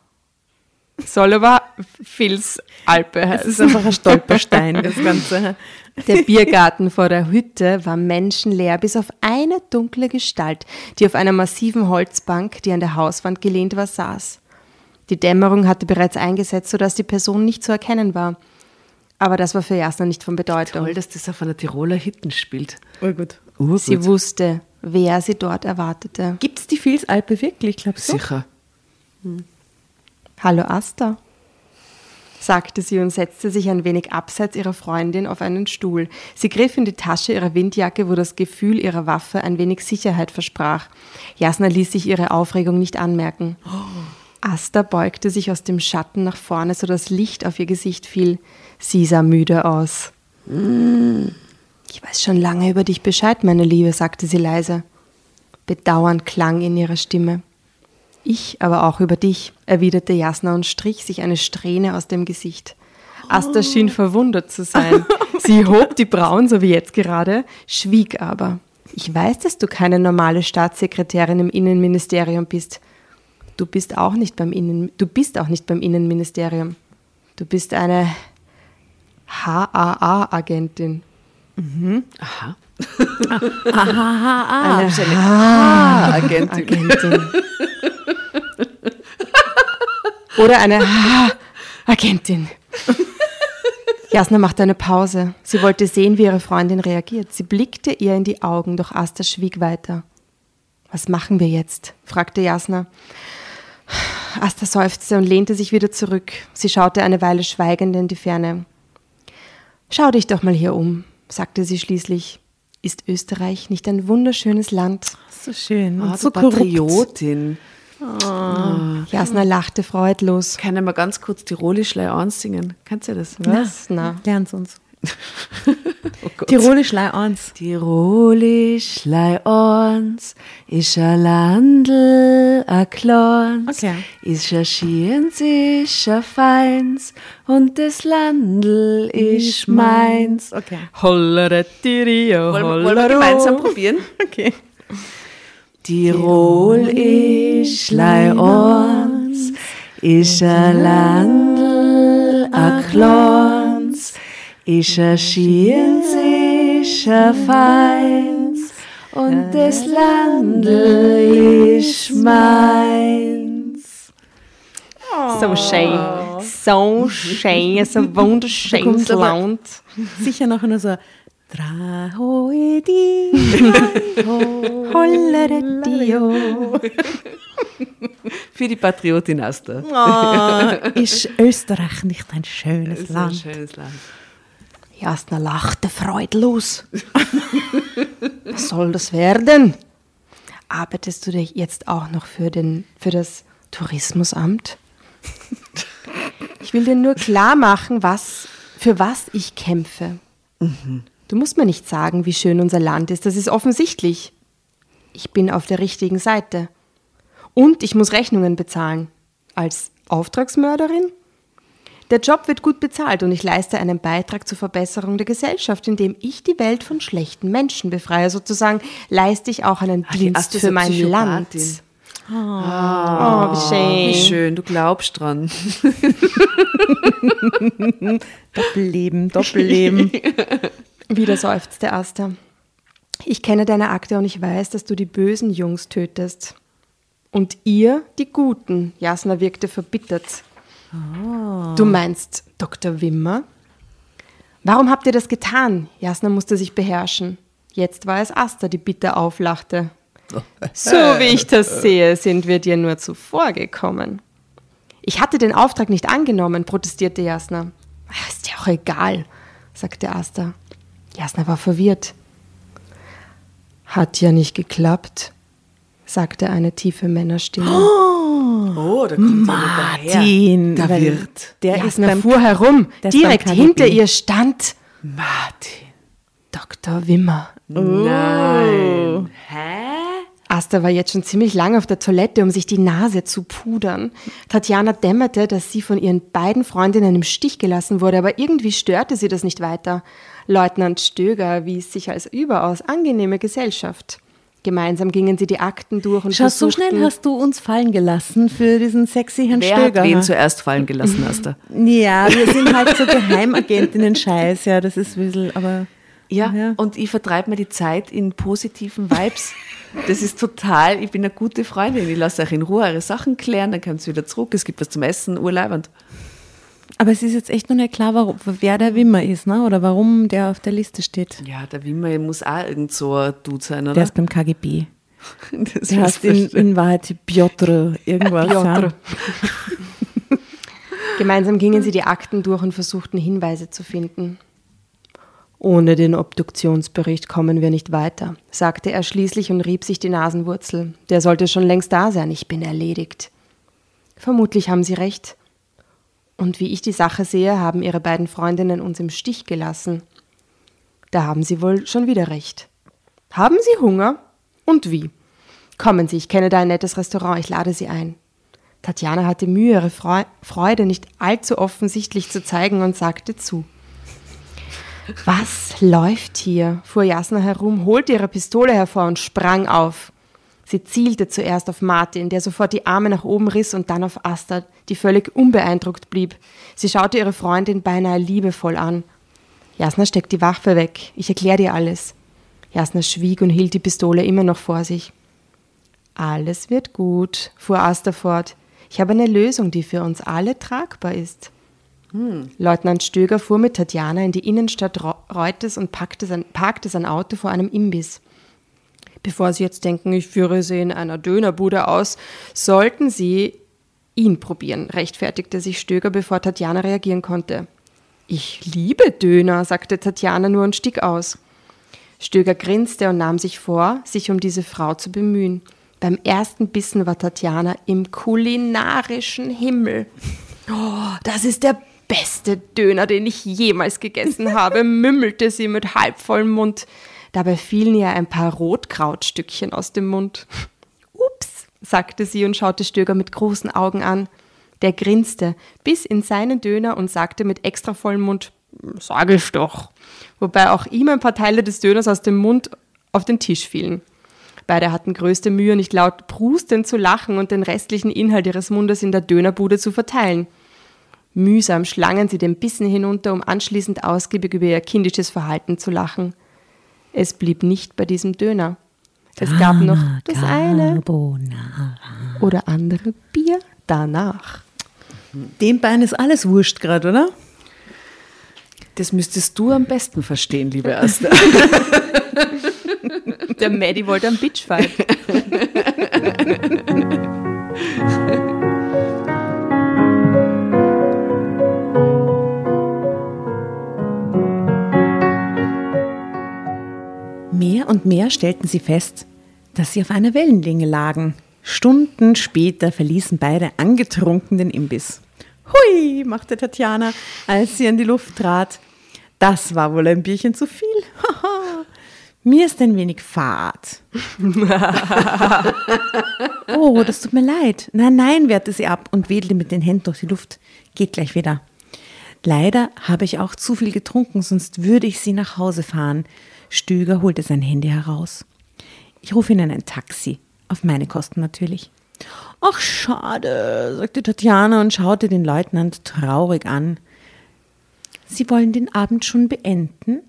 Soll aber Filsalpe
Das ist
heißen.
einfach ein Stolperstein, das Ganze.
Der Biergarten vor der Hütte war menschenleer, bis auf eine dunkle Gestalt, die auf einer massiven Holzbank, die an der Hauswand gelehnt war, saß. Die Dämmerung hatte bereits eingesetzt, sodass die Person nicht zu erkennen war. Aber das war für Jasna nicht von Bedeutung.
Toll, dass das auf einer Tiroler Hitten spielt.
Oh gut.
Urgut.
Sie wusste, wer sie dort erwartete.
Gibt es die Vilsalpe wirklich, glaubst du?
Sicher.
Hallo Asta, sagte sie und setzte sich ein wenig abseits ihrer Freundin auf einen Stuhl. Sie griff in die Tasche ihrer Windjacke, wo das Gefühl ihrer Waffe ein wenig Sicherheit versprach. Jasna ließ sich ihre Aufregung nicht anmerken. Asta beugte sich aus dem Schatten nach vorne, so dass Licht auf ihr Gesicht fiel. Sie sah müde aus. Ich weiß schon lange über dich Bescheid, meine Liebe, sagte sie leise. Bedauern klang in ihrer Stimme. Ich aber auch über dich, erwiderte Jasna und strich sich eine Strähne aus dem Gesicht. Asta schien verwundert zu sein. Sie hob die Brauen, so wie jetzt gerade, schwieg aber. Ich weiß, dass du keine normale Staatssekretärin im Innenministerium bist. Du bist auch nicht beim Innen, du bist auch nicht beim Innenministerium. Du bist eine HAA-Agentin.
Aha.
Eine
Ah, Agentin.
Agentin. Oder eine Agentin. Jasna machte eine Pause. Sie wollte sehen, wie ihre Freundin reagiert. Sie blickte ihr in die Augen, doch Asta schwieg weiter. Was machen wir jetzt? fragte Jasna. Asta seufzte und lehnte sich wieder zurück. Sie schaute eine Weile schweigend in die Ferne. Schau dich doch mal hier um, sagte sie schließlich. Ist Österreich nicht ein wunderschönes Land?
So schön.
Ah,
und so
du
korrupt.
Patriotin.
Jasna lachte freudlos.
Können wir ganz kurz Tirolischlei ansingen? Kannst du das?
Was? Na.
Lern's uns.
Oh Gott.
Tirolischlei 1.
Tirolischlei ons, ist a Landl, a Klons,
Okay.
ist a Schiens, ist a Feins, und das Landl ist meins.
Okay.
Holleretirio,
Wollen, wollen wir gemeinsam probieren?
Okay.
Tirol ist lei ons, ist a Landl, a Klons, ist a Schiens, ist a Feins, und das Landl ist meins.
So schön. So schön. So wunderschönes Land.
Sicher noch nur so. Trahoedi.
Holleretirio.
Für die Patriotin Asta.
Oh, ist Österreich nicht ein schönes
ist ein
Land?
schönes Land.
Jasna lachte freudlos. Was soll das werden? Arbeitest du dich jetzt auch noch für, den, für das Tourismusamt? Ich will dir nur klar machen, was, für was ich kämpfe. Du musst mir nicht sagen, wie schön unser Land ist. Das ist offensichtlich. Ich bin auf der richtigen Seite. Und ich muss Rechnungen bezahlen. Als Auftragsmörderin? Der Job wird gut bezahlt und ich leiste einen Beitrag zur Verbesserung der Gesellschaft, indem ich die Welt von schlechten Menschen befreie. Sozusagen leiste ich auch einen
die
Dienst für mein Land.
Psychopathin.
Oh, wie schön.
Wie schön, du glaubst dran.
Doppelleben, Doppelleben.
Wieder seufzte Asta. Ich kenne deine Akte und ich weiß, dass du die bösen Jungs tötest. Und ihr die Guten. Jasna wirkte verbittert. Du meinst Dr. Wimmer? Warum habt ihr das getan? Jasna musste sich beherrschen. Jetzt war es Asta, die bitter auflachte. So wie ich das sehe, sind wir dir nur zuvor gekommen. Ich hatte den Auftrag nicht angenommen, protestierte Jasna. "Ah, Ist ja auch egal, sagte Asta. Jasna war verwirrt. Hat ja nicht geklappt, sagte eine tiefe Männerstimme.
Oh, da kommt
Martin.
Der Wirt.
Der ist
Jasna
beim
fuhr herum. Direkt hinter ihr stand
Martin.
Dr. Wimmer.
Nein. Hä?
Asta war jetzt schon ziemlich lang auf der Toilette, um sich die Nase zu pudern. Tatjana dämmerte, dass sie von ihren beiden Freundinnen im Stich gelassen wurde, aber irgendwie störte sie das nicht weiter. Leutnant Stöger wies sich als überaus angenehme Gesellschaft. Gemeinsam gingen sie die Akten durch und
Schau, so schnell hast du uns fallen gelassen für diesen sexy Herrn
Wer
Stöger.
hat wen zuerst fallen gelassen, Asta?
ja, wir sind halt so Geheimagentinnen-Scheiß, ja, das ist ein bisschen, aber.
Ja,
Ja.
und ich vertreibe mir die Zeit in positiven Vibes. Das ist total, ich bin eine gute Freundin. Ich lasse euch in Ruhe eure Sachen klären, dann kommt ihr wieder zurück, es gibt was zum Essen, urleibend.
Aber es ist jetzt echt noch nicht klar, warum, wer der Wimmer ist, ne? oder warum der auf der Liste steht.
Ja, der Wimmer muss auch irgend so ein Dude sein, oder?
Der ist beim KGB.
das
Der heißt in, in Wahrheit Piotr irgendwas.
Piotr.
Ja.
Gemeinsam gingen sie die Akten durch und versuchten Hinweise zu finden. Ohne den Obduktionsbericht kommen wir nicht weiter, sagte er schließlich und rieb sich die Nasenwurzel. Der sollte schon längst da sein, ich bin erledigt. Vermutlich haben Sie recht. Und wie ich die Sache sehe, haben Ihre beiden Freundinnen uns im Stich gelassen. Da haben Sie wohl schon wieder recht. Haben Sie Hunger? Und wie? Kommen Sie, ich kenne da ein nettes Restaurant, ich lade Sie ein. Tatjana hatte Mühe, ihre Freu Freude nicht allzu offensichtlich zu zeigen und sagte zu. Was läuft hier? fuhr Jasna herum, holte ihre Pistole hervor und sprang auf. Sie zielte zuerst auf Martin, der sofort die Arme nach oben riss und dann auf Asta, die völlig unbeeindruckt blieb. Sie schaute ihre Freundin beinahe liebevoll an. Jasna steckt die Waffe weg. Ich erkläre dir alles. Jasna schwieg und hielt die Pistole immer noch vor sich. Alles wird gut, fuhr Asta fort. Ich habe eine Lösung, die für uns alle tragbar ist. Leutnant Stöger fuhr mit Tatjana in die Innenstadt Reutes und packte sein, parkte sein Auto vor einem Imbiss. Bevor Sie jetzt denken, ich führe Sie in einer Dönerbude aus, sollten Sie ihn probieren, rechtfertigte sich Stöger, bevor Tatjana reagieren konnte. Ich liebe Döner, sagte Tatjana nur und stieg aus. Stöger grinste und nahm sich vor, sich um diese Frau zu bemühen. Beim ersten Bissen war Tatjana im kulinarischen Himmel. Oh, das ist der beste Döner, den ich jemals gegessen habe, mümmelte sie mit halbvollem Mund. Dabei fielen ihr ein paar Rotkrautstückchen aus dem Mund. Ups, sagte sie und schaute Stöger mit großen Augen an. Der grinste bis in seinen Döner und sagte mit extra vollem Mund, sag ich doch. Wobei auch ihm ein paar Teile des Döners aus dem Mund auf den Tisch fielen. Beide hatten größte Mühe, nicht laut prustend zu lachen und den restlichen Inhalt ihres Mundes in der Dönerbude zu verteilen. Mühsam schlangen sie den Bissen hinunter, um anschließend ausgiebig über ihr kindisches Verhalten zu lachen. Es blieb nicht bei diesem Döner. Es gab noch das eine oder andere Bier danach.
Dem Bein ist alles wurscht gerade, oder?
Das müsstest du am besten verstehen, liebe Asta.
Der Maddie wollte einen Bitchfight.
Mehr und mehr stellten sie fest, dass sie auf einer Wellenlänge lagen. Stunden später verließen beide angetrunken den Imbiss. Hui, machte Tatjana, als sie in die Luft trat. Das war wohl ein Bierchen zu viel. Mir ist ein wenig fad. oh, das tut mir leid. Nein, nein, wehrte sie ab und wedelte mit den Händen durch die Luft. Geht gleich wieder. Leider habe ich auch zu viel getrunken, sonst würde ich sie nach Hause fahren. Stöger holte sein Handy heraus. Ich rufe Ihnen ein Taxi. Auf meine Kosten natürlich. Ach, schade, sagte Tatjana und schaute den Leutnant traurig an. Sie wollen den Abend schon beenden?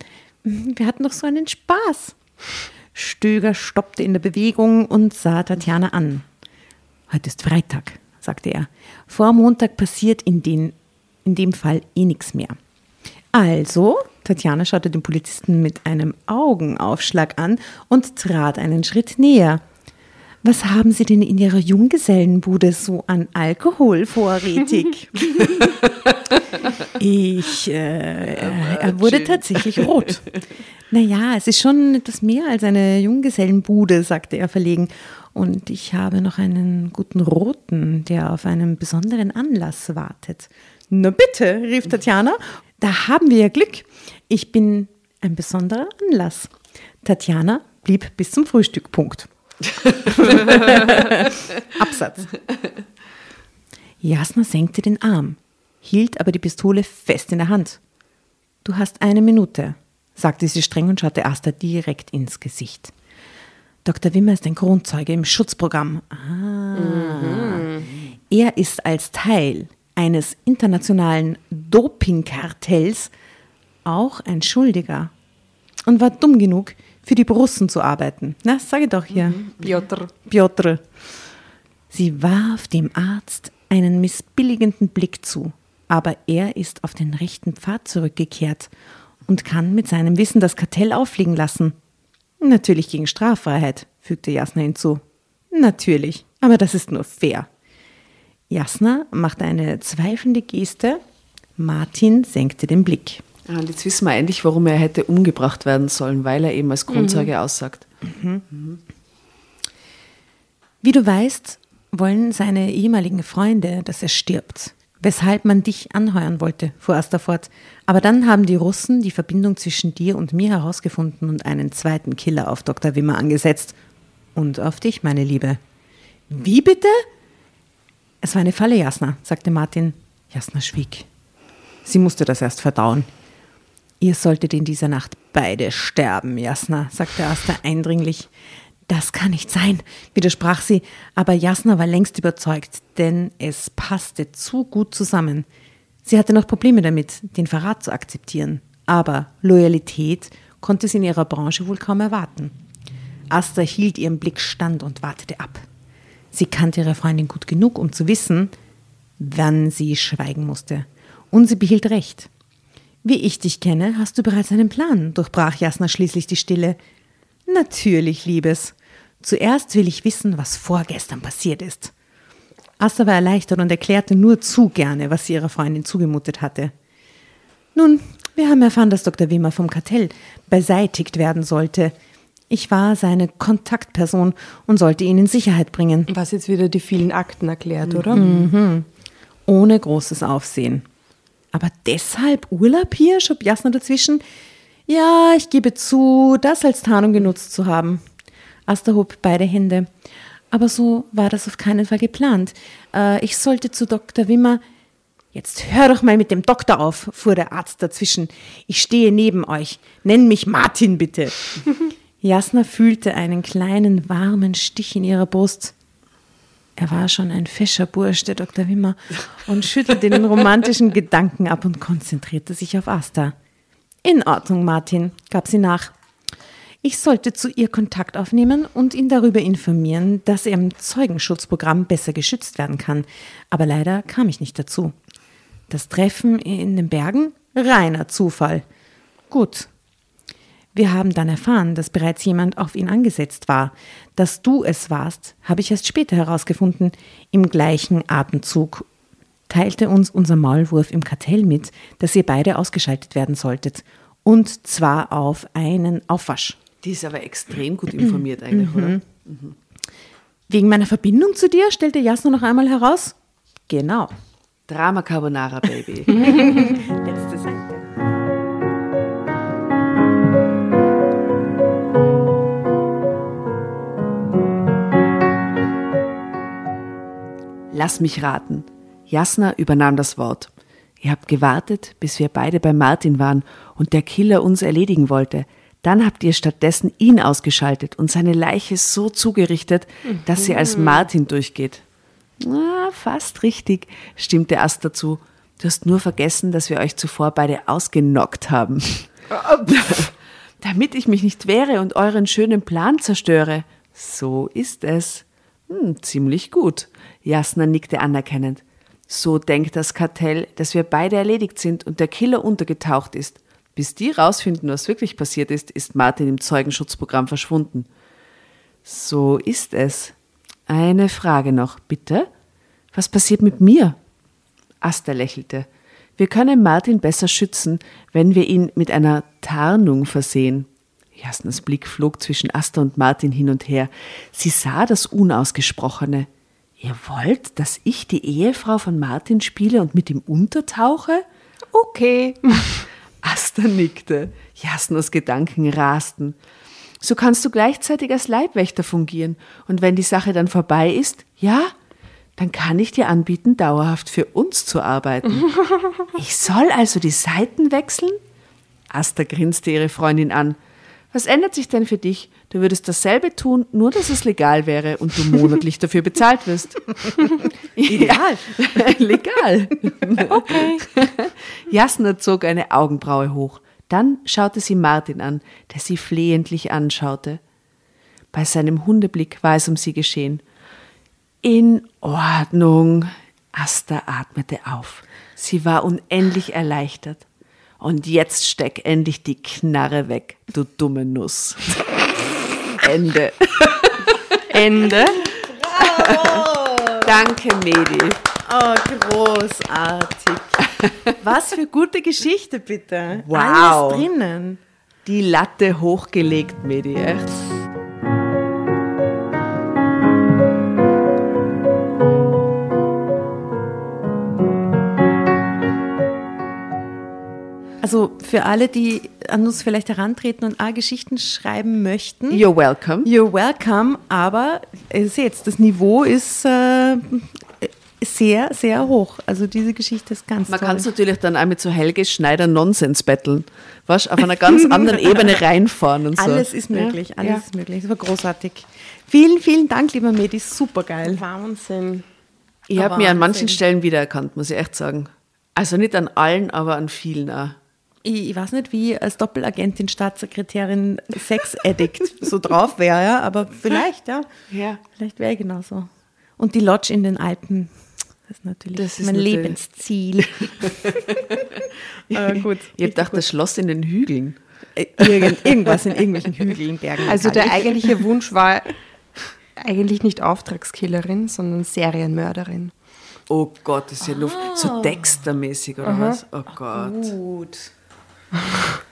Wir hatten doch so einen Spaß. Stöger stoppte in der Bewegung und sah Tatjana an. Heute ist Freitag, sagte er. Vor Montag passiert in, den, in dem Fall eh nichts mehr. Also, Tatjana schaute den Polizisten mit einem Augenaufschlag an und trat einen Schritt näher. Was haben Sie denn in Ihrer Junggesellenbude so an Alkohol vorrätig? ich, äh, er wurde tatsächlich rot. Naja, es ist schon etwas mehr als eine Junggesellenbude, sagte er verlegen. Und ich habe noch einen guten Roten, der auf einen besonderen Anlass wartet. Na bitte, rief Tatjana. Da haben wir ja Glück. Ich bin ein besonderer Anlass. Tatjana blieb bis zum Frühstück. Punkt. Absatz. Jasna senkte den Arm, hielt aber die Pistole fest in der Hand. Du hast eine Minute, sagte sie streng und schaute Asta direkt ins Gesicht. Dr. Wimmer ist ein Grundzeuge im Schutzprogramm. Ah. Mhm. Er ist als Teil eines internationalen Dopingkartells auch ein Schuldiger und war dumm genug, für die Borussen zu arbeiten. Na, sage doch hier. Mhm.
Piotr.
Piotr. Sie warf dem Arzt einen missbilligenden Blick zu, aber er ist auf den rechten Pfad zurückgekehrt und kann mit seinem Wissen das Kartell auffliegen lassen. Natürlich gegen Straffreiheit, fügte Jasna hinzu. Natürlich, aber das ist nur fair. Jasna machte eine zweifelnde Geste, Martin senkte den Blick.
Ah, und jetzt wissen wir endlich, warum er hätte umgebracht werden sollen, weil er eben als Grundzeuge mhm. aussagt. Mhm.
Mhm. Wie du weißt, wollen seine ehemaligen Freunde, dass er stirbt. Weshalb man dich anheuern wollte, fuhr Asta fort. Aber dann haben die Russen die Verbindung zwischen dir und mir herausgefunden und einen zweiten Killer auf Dr. Wimmer angesetzt. Und auf dich, meine Liebe. Wie bitte? Es war eine Falle, Jasna, sagte Martin. Jasna schwieg. Sie musste das erst verdauen. Ihr solltet in dieser Nacht beide sterben, Jasna, sagte Asta eindringlich. Das kann nicht sein, widersprach sie, aber Jasna war längst überzeugt, denn es passte zu gut zusammen. Sie hatte noch Probleme damit, den Verrat zu akzeptieren, aber Loyalität konnte sie in ihrer Branche wohl kaum erwarten. Asta hielt ihren Blick stand und wartete ab. Sie kannte ihre Freundin gut genug, um zu wissen, wann sie schweigen musste. Und sie behielt recht. Wie ich dich kenne, hast du bereits einen Plan, durchbrach Jasna schließlich die Stille. Natürlich, Liebes. Zuerst will ich wissen, was vorgestern passiert ist. Asta war erleichtert und erklärte nur zu gerne, was sie ihrer Freundin zugemutet hatte. Nun, wir haben erfahren, dass Dr. Wimmer vom Kartell beseitigt werden sollte. Ich war seine Kontaktperson und sollte ihn in Sicherheit bringen.
Was jetzt wieder die vielen Akten erklärt, oder?
Mhm. Ohne großes Aufsehen. Aber deshalb Urlaub hier, schob Jasna dazwischen. Ja, ich gebe zu, das als Tarnung genutzt zu haben. Asta hob beide Hände. Aber so war das auf keinen Fall geplant. Äh, ich sollte zu Dr. Wimmer. Jetzt hör doch mal mit dem Doktor auf, fuhr der Arzt dazwischen. Ich stehe neben euch. Nenn mich Martin, bitte. Jasna fühlte einen kleinen warmen Stich in ihrer Brust. Er war schon ein fescher Bursch, der Dr. Wimmer, und schüttelte den romantischen Gedanken ab und konzentrierte sich auf Asta. In Ordnung, Martin, gab sie nach. Ich sollte zu ihr Kontakt aufnehmen und ihn darüber informieren, dass er im Zeugenschutzprogramm besser geschützt werden kann. Aber leider kam ich nicht dazu. Das Treffen in den Bergen? Reiner Zufall. Gut, wir haben dann erfahren, dass bereits jemand auf ihn angesetzt war. Dass du es warst, habe ich erst später herausgefunden. Im gleichen Atemzug teilte uns unser Maulwurf im Kartell mit, dass ihr beide ausgeschaltet werden solltet. Und zwar auf einen Aufwasch.
Die ist aber extrem gut informiert eigentlich, mhm. oder? Mhm.
Wegen meiner Verbindung zu dir, stellte Jasno noch einmal heraus. Genau.
Drama Carbonara, Baby.
Letzte
Lass mich raten. Jasna übernahm das Wort. Ihr habt gewartet, bis wir beide bei Martin waren und der Killer uns erledigen wollte. Dann habt ihr stattdessen ihn ausgeschaltet und seine Leiche so zugerichtet, dass sie als Martin durchgeht. Ah, fast richtig, stimmte Ast dazu. Du hast nur vergessen, dass wir euch zuvor beide ausgenockt haben. Damit ich mich nicht wehre und euren schönen Plan zerstöre. So ist es. Hm, ziemlich gut. Jasna nickte anerkennend. So denkt das Kartell, dass wir beide erledigt sind und der Killer untergetaucht ist. Bis die rausfinden, was wirklich passiert ist, ist Martin im Zeugenschutzprogramm verschwunden. So ist es. Eine Frage noch, bitte? Was passiert mit mir? Asta lächelte. Wir können Martin besser schützen, wenn wir ihn mit einer Tarnung versehen. Jasnas Blick flog zwischen Asta und Martin hin und her. Sie sah das Unausgesprochene. Ihr wollt, dass ich die Ehefrau von Martin spiele und mit ihm untertauche?
Okay.
Asta nickte. Jasnas Gedanken rasten. So kannst du gleichzeitig als Leibwächter fungieren. Und wenn die Sache dann vorbei ist, ja, dann kann ich dir anbieten, dauerhaft für uns zu arbeiten. Ich soll also die Seiten wechseln? Asta grinste ihre Freundin an. Was ändert sich denn für dich? Du würdest dasselbe tun, nur dass es legal wäre und du monatlich dafür bezahlt wirst. Legal. legal.
Okay.
Jasna zog eine Augenbraue hoch. Dann schaute sie Martin an, der sie flehentlich anschaute. Bei seinem Hundeblick war es um sie geschehen. In Ordnung. Asta atmete auf. Sie war unendlich erleichtert. Und jetzt steck endlich die Knarre weg, du dumme Nuss. Ende.
Ende.
Danke, Medi.
Oh, großartig. Was für gute Geschichte, bitte.
Wow.
Alles drinnen.
Die Latte hochgelegt, Medi, echt.
Also für alle, die an uns vielleicht herantreten und auch Geschichten schreiben möchten.
You're welcome.
You're welcome, aber ihr seht, das Niveau ist äh, sehr, sehr hoch. Also diese Geschichte ist ganz
Man kann es natürlich dann auch mit so Helge Schneider Nonsens betteln. Weißt, auf einer ganz anderen Ebene reinfahren und so.
Alles ist möglich,
Ja,
alles
ja.
ist möglich. Das war großartig. Vielen, vielen Dank, lieber Medi, super geil.
Wahnsinn.
Ich habe mich an manchen. Stellen wiedererkannt, muss ich echt sagen. Also nicht an allen, aber an vielen auch.
Ich, ich weiß nicht, wie als Doppelagentin, Staatssekretärin, Sex-Addict so drauf wäre, ja, aber vielleicht, ja.
Ja.
Vielleicht wäre ich genauso. Und die Lodge in den Alpen, das ist natürlich
Das ist
mein
natürlich-
Lebensziel. äh, gut.
Ich habe gedacht, das Schloss in den Hügeln.
Äh, Irgend, irgendwas in irgendwelchen Hügeln, Bergen.
Also der eigentliche Wunsch war eigentlich nicht Auftragskillerin, sondern Serienmörderin.
Oh Gott, das ist ja Luft. So Dexter-mäßig oder was? Oh Gott,
Gut.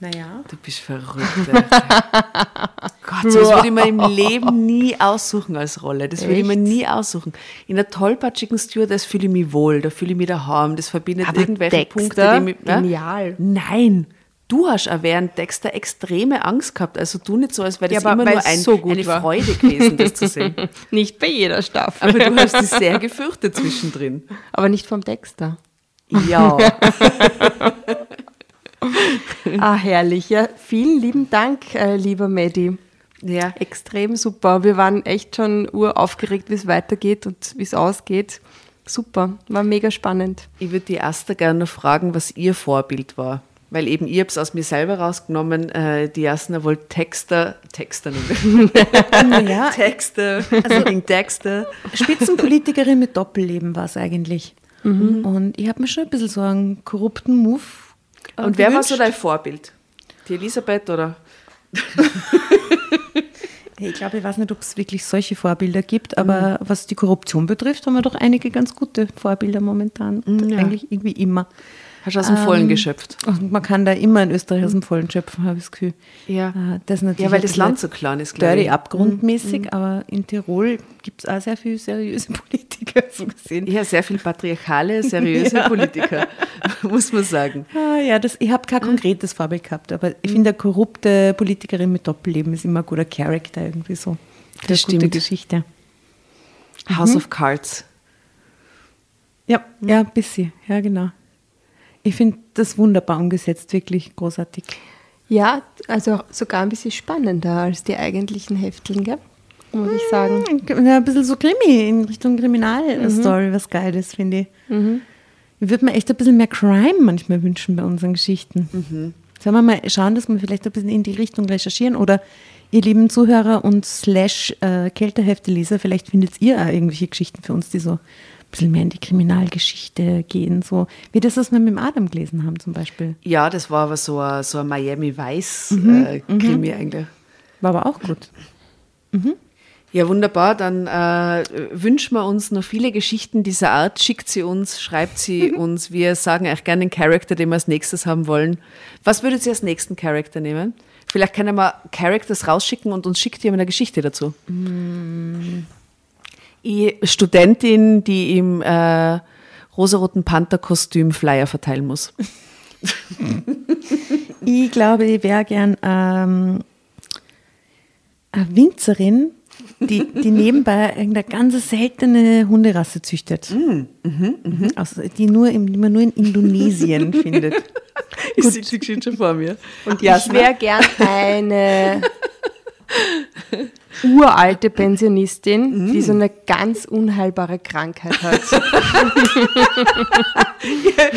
Naja.
du bist verrückt. Gott, so das würde ich mir im Leben nie aussuchen als Rolle. Das würde ich mir nie aussuchen. In einer tollpatschigen Stewardess fühle ich mich wohl, da fühle ich mich daheim. Das verbindet
Aber
irgendwelche
Dexter,
Punkte, die mich... Ja?
genial.
Nein, du hast auch während Dexter extreme Angst gehabt. Also du nicht so, als wäre
Ja,
das
aber
immer nur ein,
so gut
eine
war.
Freude gewesen, das zu sehen.
Nicht bei jeder Staffel.
Aber du hast dich sehr gefürchtet zwischendrin.
Aber nicht vom Dexter.
Ja.
Ah, herrlich. Ja, vielen lieben Dank, äh, lieber Medi.
ja.
Extrem super. Wir waren echt schon uraufgeregt, wie es weitergeht und wie es ausgeht. Super, war mega spannend.
Ich würde die Asta gerne noch fragen, was ihr Vorbild war. Weil eben, ich habe es aus mir selber rausgenommen, äh, die Jasna wollte Texter, Texter nehmen.
naja,
Texter, also wegen Texter.
Spitzenpolitikerin mit Doppelleben war es eigentlich. Und ich habe mir schon ein bisschen so einen korrupten Move äh,
Und wer war so dein Vorbild? Die Elisabeth oder?
Ich glaube, ich weiß nicht, ob es wirklich solche Vorbilder gibt, aber was die Korruption betrifft, haben wir doch einige ganz gute Vorbilder momentan. Und
ja.
Eigentlich irgendwie immer.
Hast du aus dem Vollen
Ähm,
geschöpft?
Und man kann da immer in Österreich aus dem Vollen schöpfen, habe ich das Gefühl.
Ja.
Äh, Das natürlich
Ja, weil das Land so klein ist, glaube ich.
abgrundmäßig, aber in Tirol gibt es auch sehr viele seriöse Politiker, so gesehen.
Ja, sehr viel patriarchale, seriöse Politiker, muss man sagen.
Ah, ja, das, ich habe kein konkretes Vorbild gehabt, aber ich finde, eine korrupte Politikerin mit Doppelleben ist immer ein guter Charakter irgendwie so.
Das
gute
stimmt.
Geschichte.
House of Cards.
Ja, ja, ein bisschen. Ja, genau. Ich finde das wunderbar umgesetzt, wirklich großartig.
Ja, also sogar ein bisschen spannender als die eigentlichen Hefteln, gell? muss ich sagen.
Ja, ein bisschen so Krimi in Richtung Kriminalstory, was geil ist, finde ich. Ich würde mir echt ein bisschen mehr Crime manchmal wünschen bei unseren Geschichten. Sollen wir mal schauen, dass wir vielleicht ein bisschen in die Richtung recherchieren oder ihr lieben Zuhörer und slash äh, Kältehefte-Leser, vielleicht findet ihr auch irgendwelche Geschichten für uns, die so bisschen mehr in die Kriminalgeschichte gehen, so wie das, was wir mit dem Adam gelesen haben zum Beispiel.
Ja, das war aber so ein, so ein Miami Vice-Krimi eigentlich.
War aber auch gut.
Ja, wunderbar. Dann äh, wünschen wir uns noch viele Geschichten dieser Art. Schickt sie uns, schreibt sie uns. Wir sagen euch gerne einen Charakter, den wir als nächstes haben wollen. Was würdet ihr als nächsten Charakter nehmen? Vielleicht können wir Characters rausschicken und uns schickt jemand eine Geschichte dazu. Ich, Studentin, die im äh, rosaroten Panther-Kostüm Flyer verteilen muss.
Ich glaube, ich wäre gern ähm, eine Winzerin, die, die nebenbei irgendeine ganz seltene Hunderasse züchtet. Also, die, nur im, die man nur in Indonesien findet.
Ich sehe die Geschichte schon vor mir.
Und ich wäre gern eine uralte Pensionistin, die so eine ganz unheilbare Krankheit hat.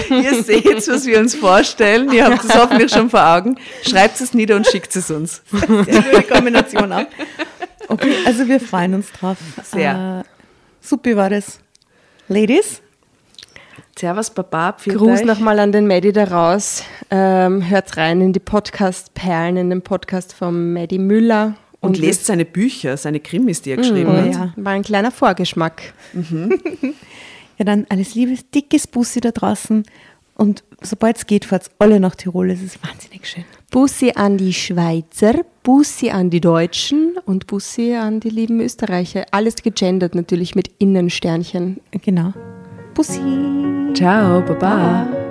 Ihr seht, was wir uns vorstellen. Ihr habt es hoffentlich schon vor Augen. Schreibt es nieder und schickt es uns.
Gute Kombination auch. Okay, also wir freuen uns drauf.
Sehr.
Äh, super war das. Ladies,
Servus, Baba.
Gruß nochmal an den Maddie da raus. Ähm, hört rein in die Podcast-Perlen, in den Podcast von Maddie Müller.
Und lest seine Bücher, seine Krimis, die er geschrieben
Oh
hat.
ja.
War ein kleiner Vorgeschmack.
ja dann alles Liebe, dickes Bussi da draußen. Und sobald es geht, fahrt alle nach Tirol. Es ist wahnsinnig schön.
Bussi an die Schweizer, Bussi an die Deutschen und Bussi an die lieben Österreicher. Alles gegendert natürlich mit Innensternchen.
Genau. Bussi.
Ciao, Baba.
Und